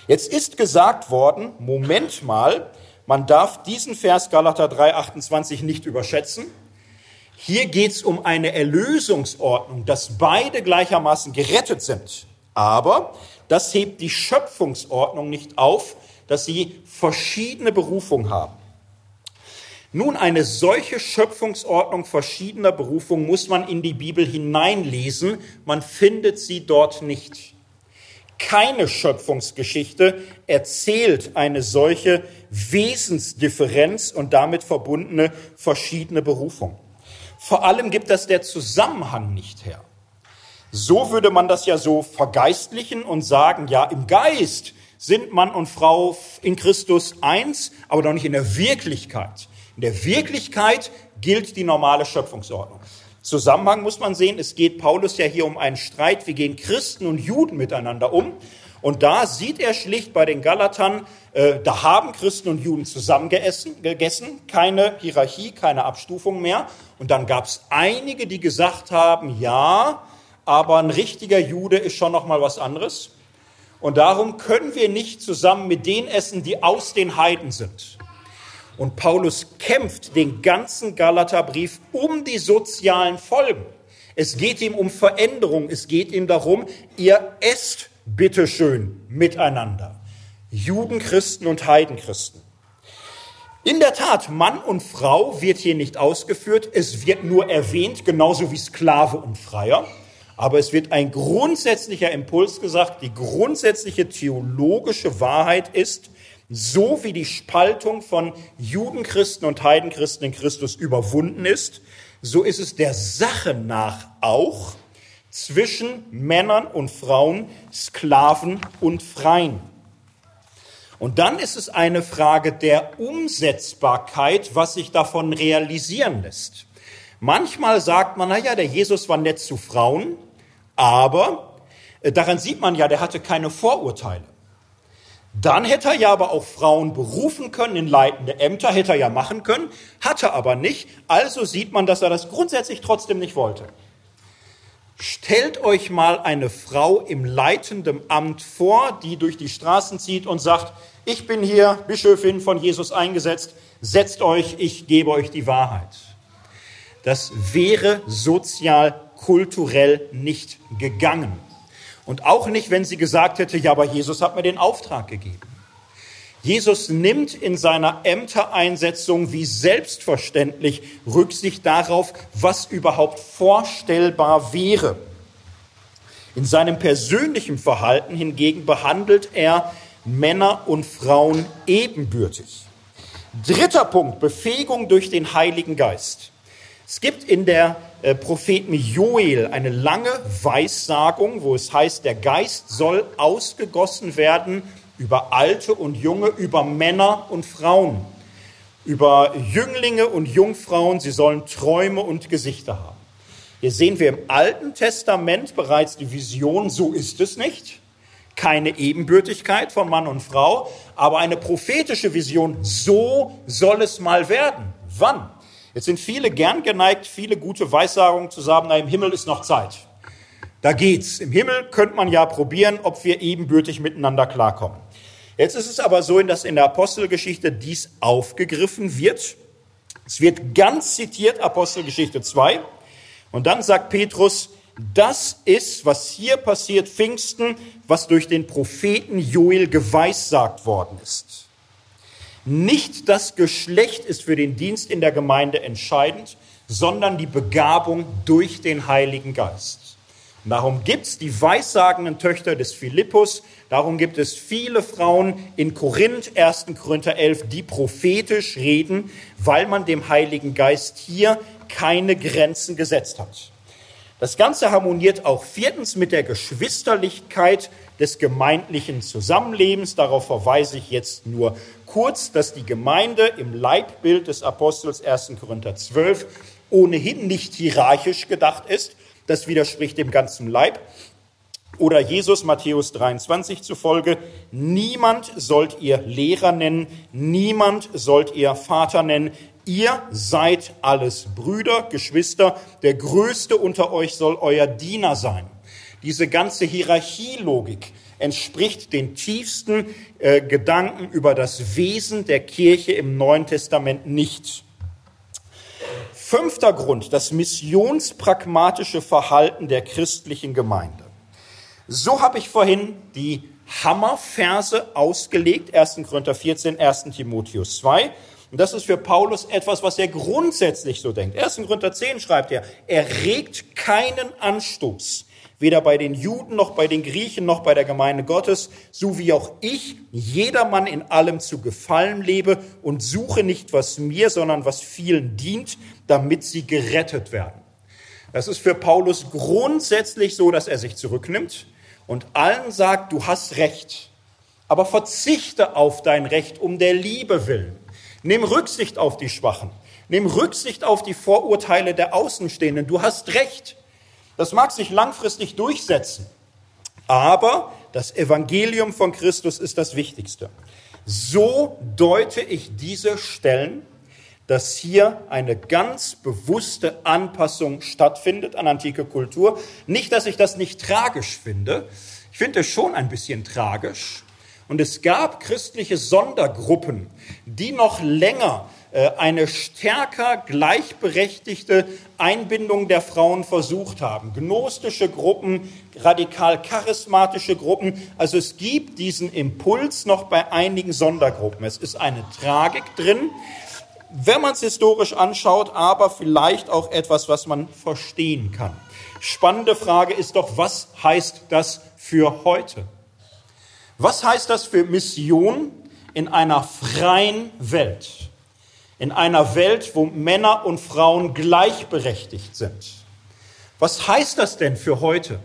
Jetzt ist gesagt worden, Moment mal, man darf diesen Vers Galater 3,28 nicht überschätzen. Hier geht es um eine Erlösungsordnung, dass beide gleichermaßen gerettet sind. Aber das hebt die Schöpfungsordnung nicht auf, dass sie verschiedene Berufungen haben. Nun, eine solche Schöpfungsordnung verschiedener Berufungen muss man in die Bibel hineinlesen. Man findet sie dort nicht. Keine Schöpfungsgeschichte erzählt eine solche Wesensdifferenz und damit verbundene verschiedene Berufung. Vor allem gibt das der Zusammenhang nicht her. So würde man das ja so vergeistlichen und sagen, ja, im Geist sind Mann und Frau in Christus eins, aber doch nicht in der Wirklichkeit. In der Wirklichkeit gilt die normale Schöpfungsordnung. Zusammenhang muss man sehen, es geht Paulus ja hier um einen Streit, wie gehen Christen und Juden miteinander um. Und da sieht er schlicht bei den Galatern, äh, da haben Christen und Juden zusammen gegessen, keine Hierarchie, keine Abstufung mehr. Und dann gab es einige, die gesagt haben, ja, aber ein richtiger Jude ist schon noch mal was anderes. Und darum können wir nicht zusammen mit denen essen, die aus den Heiden sind. Und Paulus kämpft den ganzen Galaterbrief um die sozialen Folgen. Es geht ihm um Veränderung. Es geht ihm darum, ihr esst bitteschön miteinander. Juden, Christen und Heidenchristen. In der Tat, Mann und Frau wird hier nicht ausgeführt. Es wird nur erwähnt, genauso wie Sklave und Freier. Aber es wird ein grundsätzlicher Impuls gesagt. Die grundsätzliche theologische Wahrheit ist, so wie die Spaltung von Judenchristen und Heidenchristen in Christus überwunden ist, so ist es der Sache nach auch zwischen Männern und Frauen, Sklaven und Freien. Und dann ist es eine Frage der Umsetzbarkeit, was sich davon realisieren lässt. Manchmal sagt man, naja, der Jesus war nett zu Frauen, aber äh, daran sieht man ja, der hatte keine Vorurteile. Dann hätte er ja aber auch Frauen berufen können in leitende Ämter, hätte er ja machen können, hatte aber nicht. Also sieht man, dass er das grundsätzlich trotzdem nicht wollte. Stellt euch mal eine Frau im leitenden Amt vor, die durch die Straßen zieht und sagt, ich bin hier Bischöfin von Jesus eingesetzt, setzt euch, ich gebe euch die Wahrheit. Das wäre sozial, kulturell nicht gegangen. Und auch nicht, wenn sie gesagt hätte, ja, aber Jesus hat mir den Auftrag gegeben. Jesus nimmt in seiner Ämtereinsetzung wie selbstverständlich Rücksicht darauf, was überhaupt vorstellbar wäre. In seinem persönlichen Verhalten hingegen behandelt er Männer und Frauen ebenbürtig. Dritter Punkt, Befähigung durch den Heiligen Geist. Es gibt in der äh, Propheten Joel eine lange Weissagung, wo es heißt, der Geist soll ausgegossen werden über Alte und Junge, über Männer und Frauen, über Jünglinge und Jungfrauen. Sie sollen Träume und Gesichter haben. Hier sehen wir im Alten Testament bereits die Vision, so ist es nicht. Keine Ebenbürtigkeit von Mann und Frau, aber eine prophetische Vision, so soll es mal werden. Wann? Jetzt sind viele gern geneigt, viele gute Weissagungen zu sagen, na, im Himmel ist noch Zeit. Da geht's. Im Himmel könnte man ja probieren, ob wir ebenbürtig miteinander klarkommen. Jetzt ist es aber so, dass in der Apostelgeschichte dies aufgegriffen wird. Es wird ganz zitiert, Apostelgeschichte 2. Und dann sagt Petrus, das ist, was hier passiert, Pfingsten, was durch den Propheten Joel geweissagt worden ist. Nicht das Geschlecht ist für den Dienst in der Gemeinde entscheidend, sondern die Begabung durch den Heiligen Geist. Und darum gibt es die weissagenden Töchter des Philippus, darum gibt es viele Frauen in Korinth, 1. Korinther 11, die prophetisch reden, weil man dem Heiligen Geist hier keine Grenzen gesetzt hat. Das Ganze harmoniert auch viertens mit der Geschwisterlichkeit des gemeindlichen Zusammenlebens. Darauf verweise ich jetzt nur kurz, dass die Gemeinde im Leibbild des Apostels 1. Korinther 12 ohnehin nicht hierarchisch gedacht ist. Das widerspricht dem ganzen Leib. Oder Jesus Matthäus 23 zufolge, niemand sollt ihr Lehrer nennen, niemand sollt ihr Vater nennen, ihr seid alles Brüder, Geschwister, der Größte unter euch soll euer Diener sein. Diese ganze Hierarchielogik entspricht den tiefsten äh, Gedanken über das Wesen der Kirche im Neuen Testament nicht. Fünfter Grund, das missionspragmatische Verhalten der christlichen Gemeinde. So habe ich vorhin die Hammerverse ausgelegt, 1. Korinther 14, 1. Timotheus 2. Und das ist für Paulus etwas, was er grundsätzlich so denkt. 1. Korinther 10 schreibt er, er regt keinen Anstoß, weder bei den Juden noch bei den Griechen noch bei der Gemeinde Gottes, so wie auch ich jedermann in allem zu gefallen lebe und suche nicht, was mir, sondern was vielen dient, damit sie gerettet werden. Das ist für Paulus grundsätzlich so, dass er sich zurücknimmt und allen sagt, du hast Recht, aber verzichte auf dein Recht um der Liebe willen. Nimm Rücksicht auf die Schwachen. Nimm Rücksicht auf die Vorurteile der Außenstehenden. Du hast Recht. Das mag sich langfristig durchsetzen, aber das Evangelium von Christus ist das Wichtigste. So deute ich diese Stellen, dass hier eine ganz bewusste Anpassung stattfindet an antike Kultur. Nicht, dass ich das nicht tragisch finde. Ich finde es schon ein bisschen tragisch. Und es gab christliche Sondergruppen, die noch länger äh, eine stärker gleichberechtigte Einbindung der Frauen versucht haben. Gnostische Gruppen, radikal charismatische Gruppen. Also es gibt diesen Impuls noch bei einigen Sondergruppen. Es ist eine Tragik drin, wenn man es historisch anschaut, aber vielleicht auch etwas, was man verstehen kann. Spannende Frage ist doch, was heißt das für heute? Was heißt das für Mission in einer freien Welt? in einer Welt, wo Männer und Frauen gleichberechtigt sind. Was heißt das denn für heute?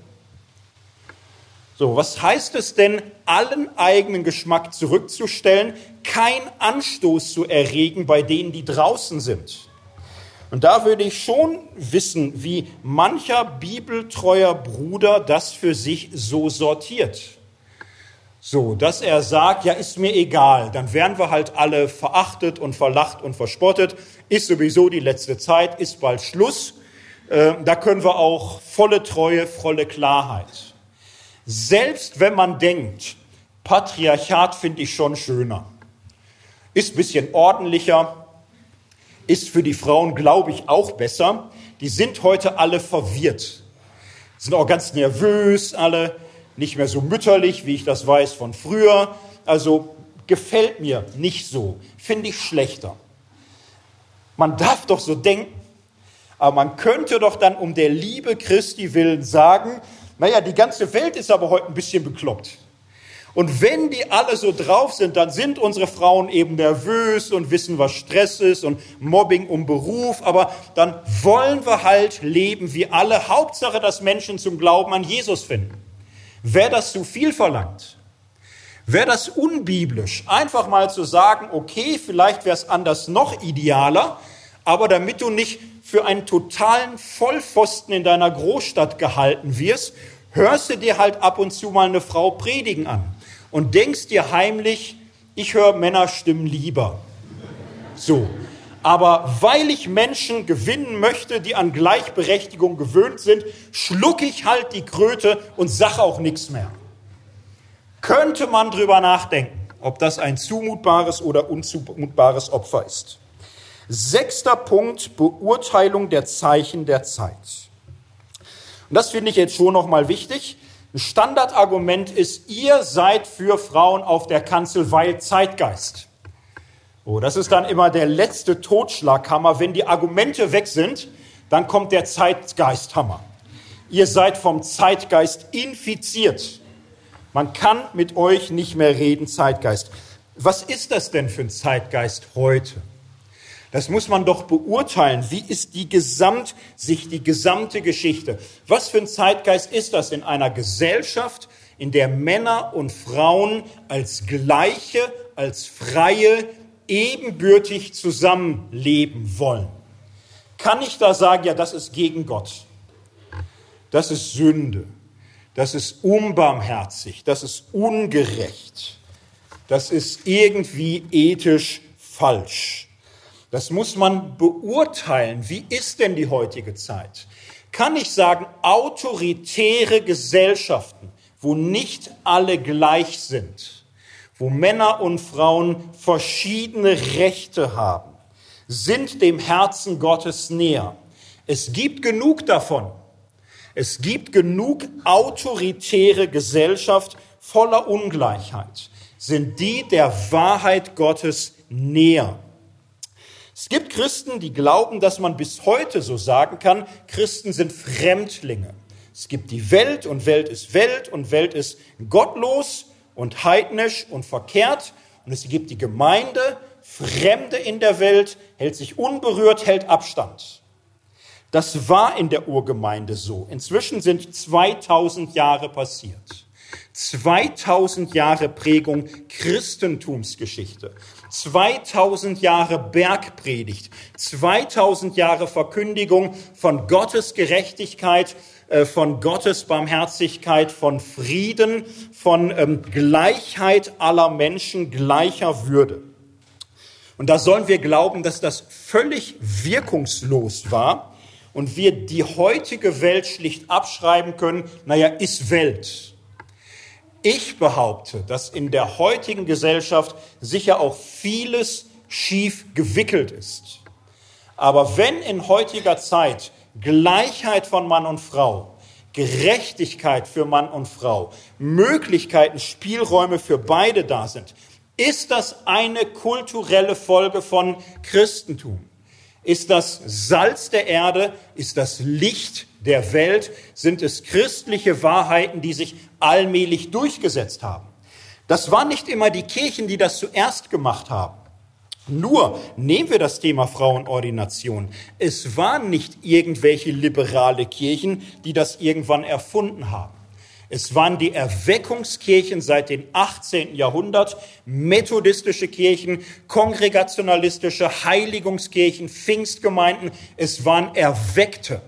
So, was heißt es denn, allen eigenen Geschmack zurückzustellen, kein Anstoß zu erregen bei denen, die draußen sind? Und da würde ich schon wissen, wie mancher bibeltreuer Bruder das für sich so sortiert. So, dass er sagt, ja, ist mir egal, dann werden wir halt alle verachtet und verlacht und verspottet, ist sowieso die letzte Zeit, ist bald Schluss. Äh, da können wir auch volle Treue, volle Klarheit. Selbst wenn man denkt, Patriarchat finde ich schon schöner, ist ein bisschen ordentlicher, ist für die Frauen, glaube ich, auch besser. Die sind heute alle verwirrt, sind auch ganz nervös alle nicht mehr so mütterlich, wie ich das weiß von früher. Also gefällt mir nicht so, finde ich schlechter. Man darf doch so denken, aber man könnte doch dann um der Liebe Christi willen sagen, naja, die ganze Welt ist aber heute ein bisschen bekloppt. Und wenn die alle so drauf sind, dann sind unsere Frauen eben nervös und wissen, was Stress ist und Mobbing um Beruf. Aber dann wollen wir halt leben wie alle. Hauptsache, dass Menschen zum Glauben an Jesus finden. Wäre das zu viel verlangt? Wäre das unbiblisch, einfach mal zu sagen, okay, vielleicht wäre es anders noch idealer, aber damit du nicht für einen totalen Vollpfosten in deiner Großstadt gehalten wirst, hörst du dir halt ab und zu mal eine Frau predigen an und denkst dir heimlich, ich höre Männerstimmen lieber. So, aber weil ich Menschen gewinnen möchte, die an Gleichberechtigung gewöhnt sind, schlucke ich halt die Kröte und sage auch nichts mehr. Könnte man drüber nachdenken, ob das ein zumutbares oder unzumutbares Opfer ist. Sechster Punkt, Beurteilung der Zeichen der Zeit. Und das finde ich jetzt schon nochmal wichtig. Ein Standardargument ist, ihr seid für Frauen auf der Kanzel, weil Zeitgeist. Oh, das ist dann immer der letzte Totschlaghammer. Wenn die Argumente weg sind, dann kommt der Zeitgeisthammer. Ihr seid vom Zeitgeist infiziert. Man kann mit euch nicht mehr reden, Zeitgeist. Was ist das denn für ein Zeitgeist heute? Das muss man doch beurteilen. Wie ist die Gesamtsicht, die gesamte Geschichte? Was für ein Zeitgeist ist das in einer Gesellschaft, in der Männer und Frauen als gleiche, als freie, ebenbürtig zusammenleben wollen? Kann ich da sagen, ja, das ist gegen Gott? Das ist Sünde. Das ist unbarmherzig. Das ist ungerecht. Das ist irgendwie ethisch falsch. Das muss man beurteilen. Wie ist denn die heutige Zeit? Kann ich sagen, autoritäre Gesellschaften, wo nicht alle gleich sind, wo Männer und Frauen verschiedene Rechte haben, sind dem Herzen Gottes näher. Es gibt genug davon. Es gibt genug autoritäre Gesellschaft voller Ungleichheit. Sind die der Wahrheit Gottes näher? Es gibt Christen, die glauben, dass man bis heute so sagen kann, Christen sind Fremdlinge. Es gibt die Welt und Welt ist Welt und Welt ist gottlos und heidnisch und verkehrt. Und es gibt die Gemeinde, Fremde in der Welt, hält sich unberührt, hält Abstand. Das war in der Urgemeinde so. Inzwischen sind 2000 Jahre passiert. 2000 Jahre Prägung Christentumsgeschichte. 2000 Jahre Bergpredigt, 2000 Jahre Verkündigung von Gottes Gerechtigkeit, von Gottes Barmherzigkeit, von Frieden, von ähm, Gleichheit aller Menschen, gleicher Würde. Und da sollen wir glauben, dass das völlig wirkungslos war und wir die heutige Welt schlicht abschreiben können, naja, ist Welt. Ich behaupte, dass in der heutigen Gesellschaft sicher auch vieles schief gewickelt ist. Aber wenn in heutiger Zeit Gleichheit von Mann und Frau, Gerechtigkeit für Mann und Frau, Möglichkeiten, Spielräume für beide da sind, ist das eine kulturelle Folge von Christentum? Ist das Salz der Erde? Ist das Licht der Welt? Sind es christliche Wahrheiten, die sich allmählich durchgesetzt haben? Das waren nicht immer die Kirchen, die das zuerst gemacht haben. Nur nehmen wir das Thema Frauenordination. Es waren nicht irgendwelche liberale Kirchen, die das irgendwann erfunden haben. Es waren die Erweckungskirchen seit dem 18. Jahrhundert, methodistische Kirchen, kongregationalistische Heiligungskirchen, Pfingstgemeinden. Es waren Erweckte,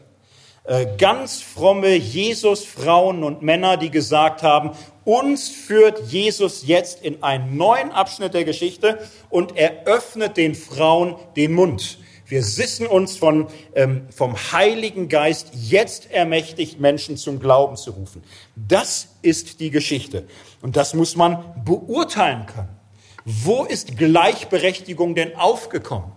äh, ganz fromme Jesus-Frauen und Männer, die gesagt haben, uns führt Jesus jetzt in einen neuen Abschnitt der Geschichte und eröffnet den Frauen den Mund. Wir wissen uns von, ähm, vom Heiligen Geist jetzt ermächtigt, Menschen zum Glauben zu rufen. Das ist die Geschichte. Und das muss man beurteilen können. Wo ist Gleichberechtigung denn aufgekommen?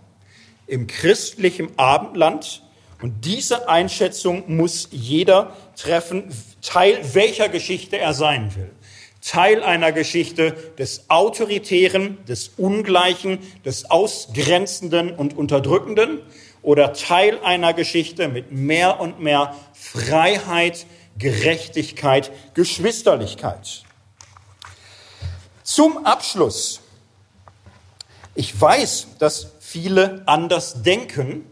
Im christlichen Abendland. Und diese Einschätzung muss jeder treffen, Teil welcher Geschichte er sein will. Teil einer Geschichte des Autoritären, des Ungleichen, des Ausgrenzenden und Unterdrückenden oder Teil einer Geschichte mit mehr und mehr Freiheit, Gerechtigkeit, Geschwisterlichkeit. Zum Abschluss. Ich weiß, dass viele anders denken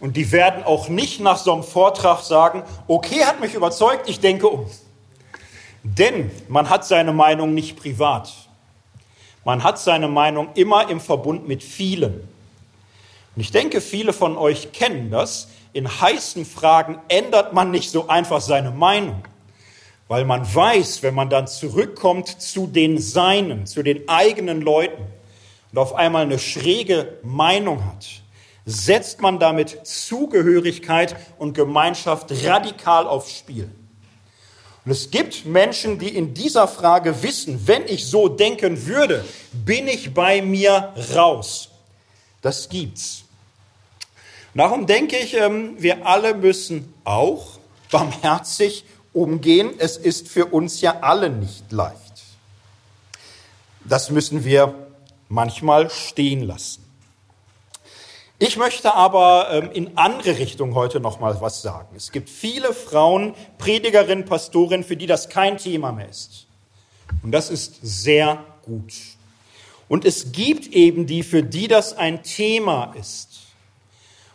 und die werden auch nicht nach so einem Vortrag sagen, okay, hat mich überzeugt, ich denke um. Denn man hat seine Meinung nicht privat. Man hat seine Meinung immer im Verbund mit vielen. Und ich denke, viele von euch kennen das. In heißen Fragen ändert man nicht so einfach seine Meinung, weil man weiß, wenn man dann zurückkommt zu den Seinen, zu den eigenen Leuten und auf einmal eine schräge Meinung hat, setzt man damit Zugehörigkeit und Gemeinschaft radikal aufs Spiel. Und es gibt Menschen, die in dieser Frage wissen, wenn ich so denken würde, bin ich bei mir raus. Das gibt's. Darum denke ich, ähm, wir alle müssen auch, barmherzig umgehen. Es ist für uns ja alle nicht leicht. Das müssen wir manchmal stehen lassen. Ich möchte aber ähm, in andere Richtung heute noch mal was sagen. Es gibt viele Frauen, Predigerinnen, Pastorinnen, für die das kein Thema mehr ist. Und das ist sehr gut. Und es gibt eben die, für die das ein Thema ist.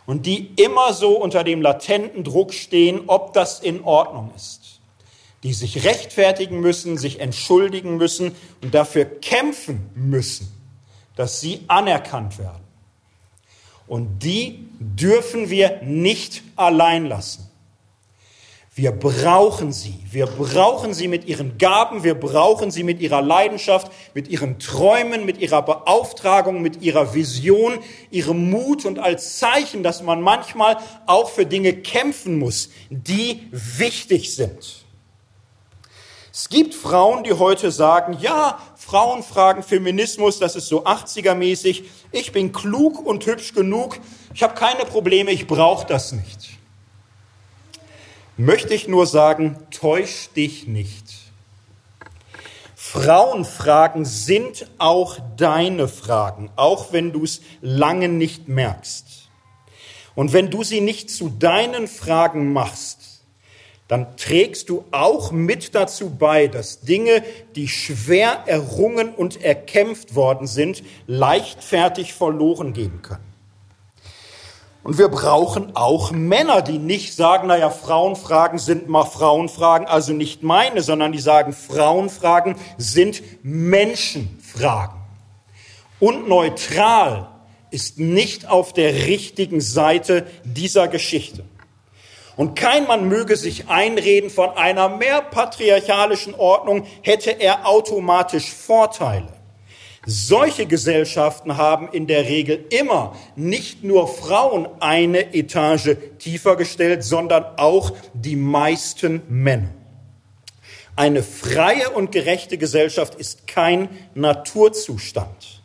Und die immer so unter dem latenten Druck stehen, ob das in Ordnung ist die sich rechtfertigen müssen, sich entschuldigen müssen und dafür kämpfen müssen, dass sie anerkannt werden. Und die dürfen wir nicht allein lassen. Wir brauchen sie. Wir brauchen sie mit ihren Gaben, wir brauchen sie mit ihrer Leidenschaft, mit ihren Träumen, mit ihrer Beauftragung, mit ihrer Vision, ihrem Mut und als Zeichen, dass man manchmal auch für Dinge kämpfen muss, die wichtig sind. Es gibt Frauen, die heute sagen, ja, Frauen fragen Feminismus, das ist so 80er-mäßig. Ich bin klug und hübsch genug. Ich habe keine Probleme, ich brauche das nicht. Möchte ich nur sagen, täusch dich nicht. Frauenfragen sind auch deine Fragen, auch wenn du es lange nicht merkst. Und wenn du sie nicht zu deinen Fragen machst, dann trägst du auch mit dazu bei, dass Dinge, die schwer errungen und erkämpft worden sind, leichtfertig verloren gehen können. Und wir brauchen auch Männer, die nicht sagen, naja, Frauenfragen sind mal Frauenfragen, also nicht meine, sondern die sagen, Frauenfragen sind Menschenfragen. Und neutral ist nicht auf der richtigen Seite dieser Geschichte. Und kein Mann möge sich einreden, von einer mehr patriarchalischen Ordnung hätte er automatisch Vorteile. Solche Gesellschaften haben in der Regel immer nicht nur Frauen eine Etage tiefer gestellt, sondern auch die meisten Männer. Eine freie und gerechte Gesellschaft ist kein Naturzustand.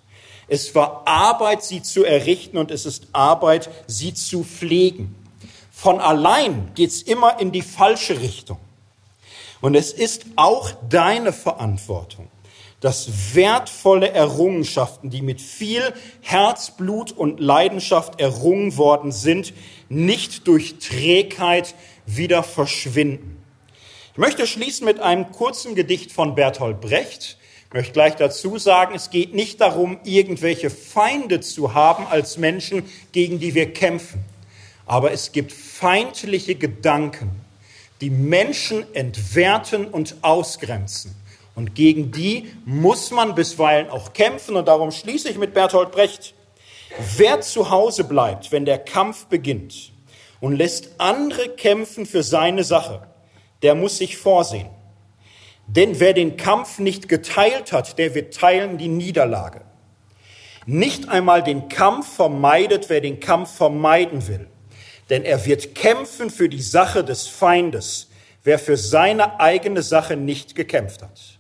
Es war Arbeit, sie zu errichten und es ist Arbeit, sie zu pflegen. Von allein geht's immer in die falsche Richtung. Und es ist auch deine Verantwortung, dass wertvolle Errungenschaften, die mit viel Herzblut und Leidenschaft errungen worden sind, nicht durch Trägheit wieder verschwinden. Ich möchte schließen mit einem kurzen Gedicht von Bertolt Brecht. Ich möchte gleich dazu sagen, es geht nicht darum, irgendwelche Feinde zu haben als Menschen, gegen die wir kämpfen. Aber es gibt feindliche Gedanken, die Menschen entwerten und ausgrenzen. Und gegen die muss man bisweilen auch kämpfen. Und darum schließe ich mit Bertolt Brecht. Wer zu Hause bleibt, wenn der Kampf beginnt und lässt andere kämpfen für seine Sache, der muss sich vorsehen. Denn wer den Kampf nicht geteilt hat, der wird teilen die Niederlage. Nicht einmal den Kampf vermeidet, wer den Kampf vermeiden will denn er wird kämpfen für die Sache des Feindes, wer für seine eigene Sache nicht gekämpft hat.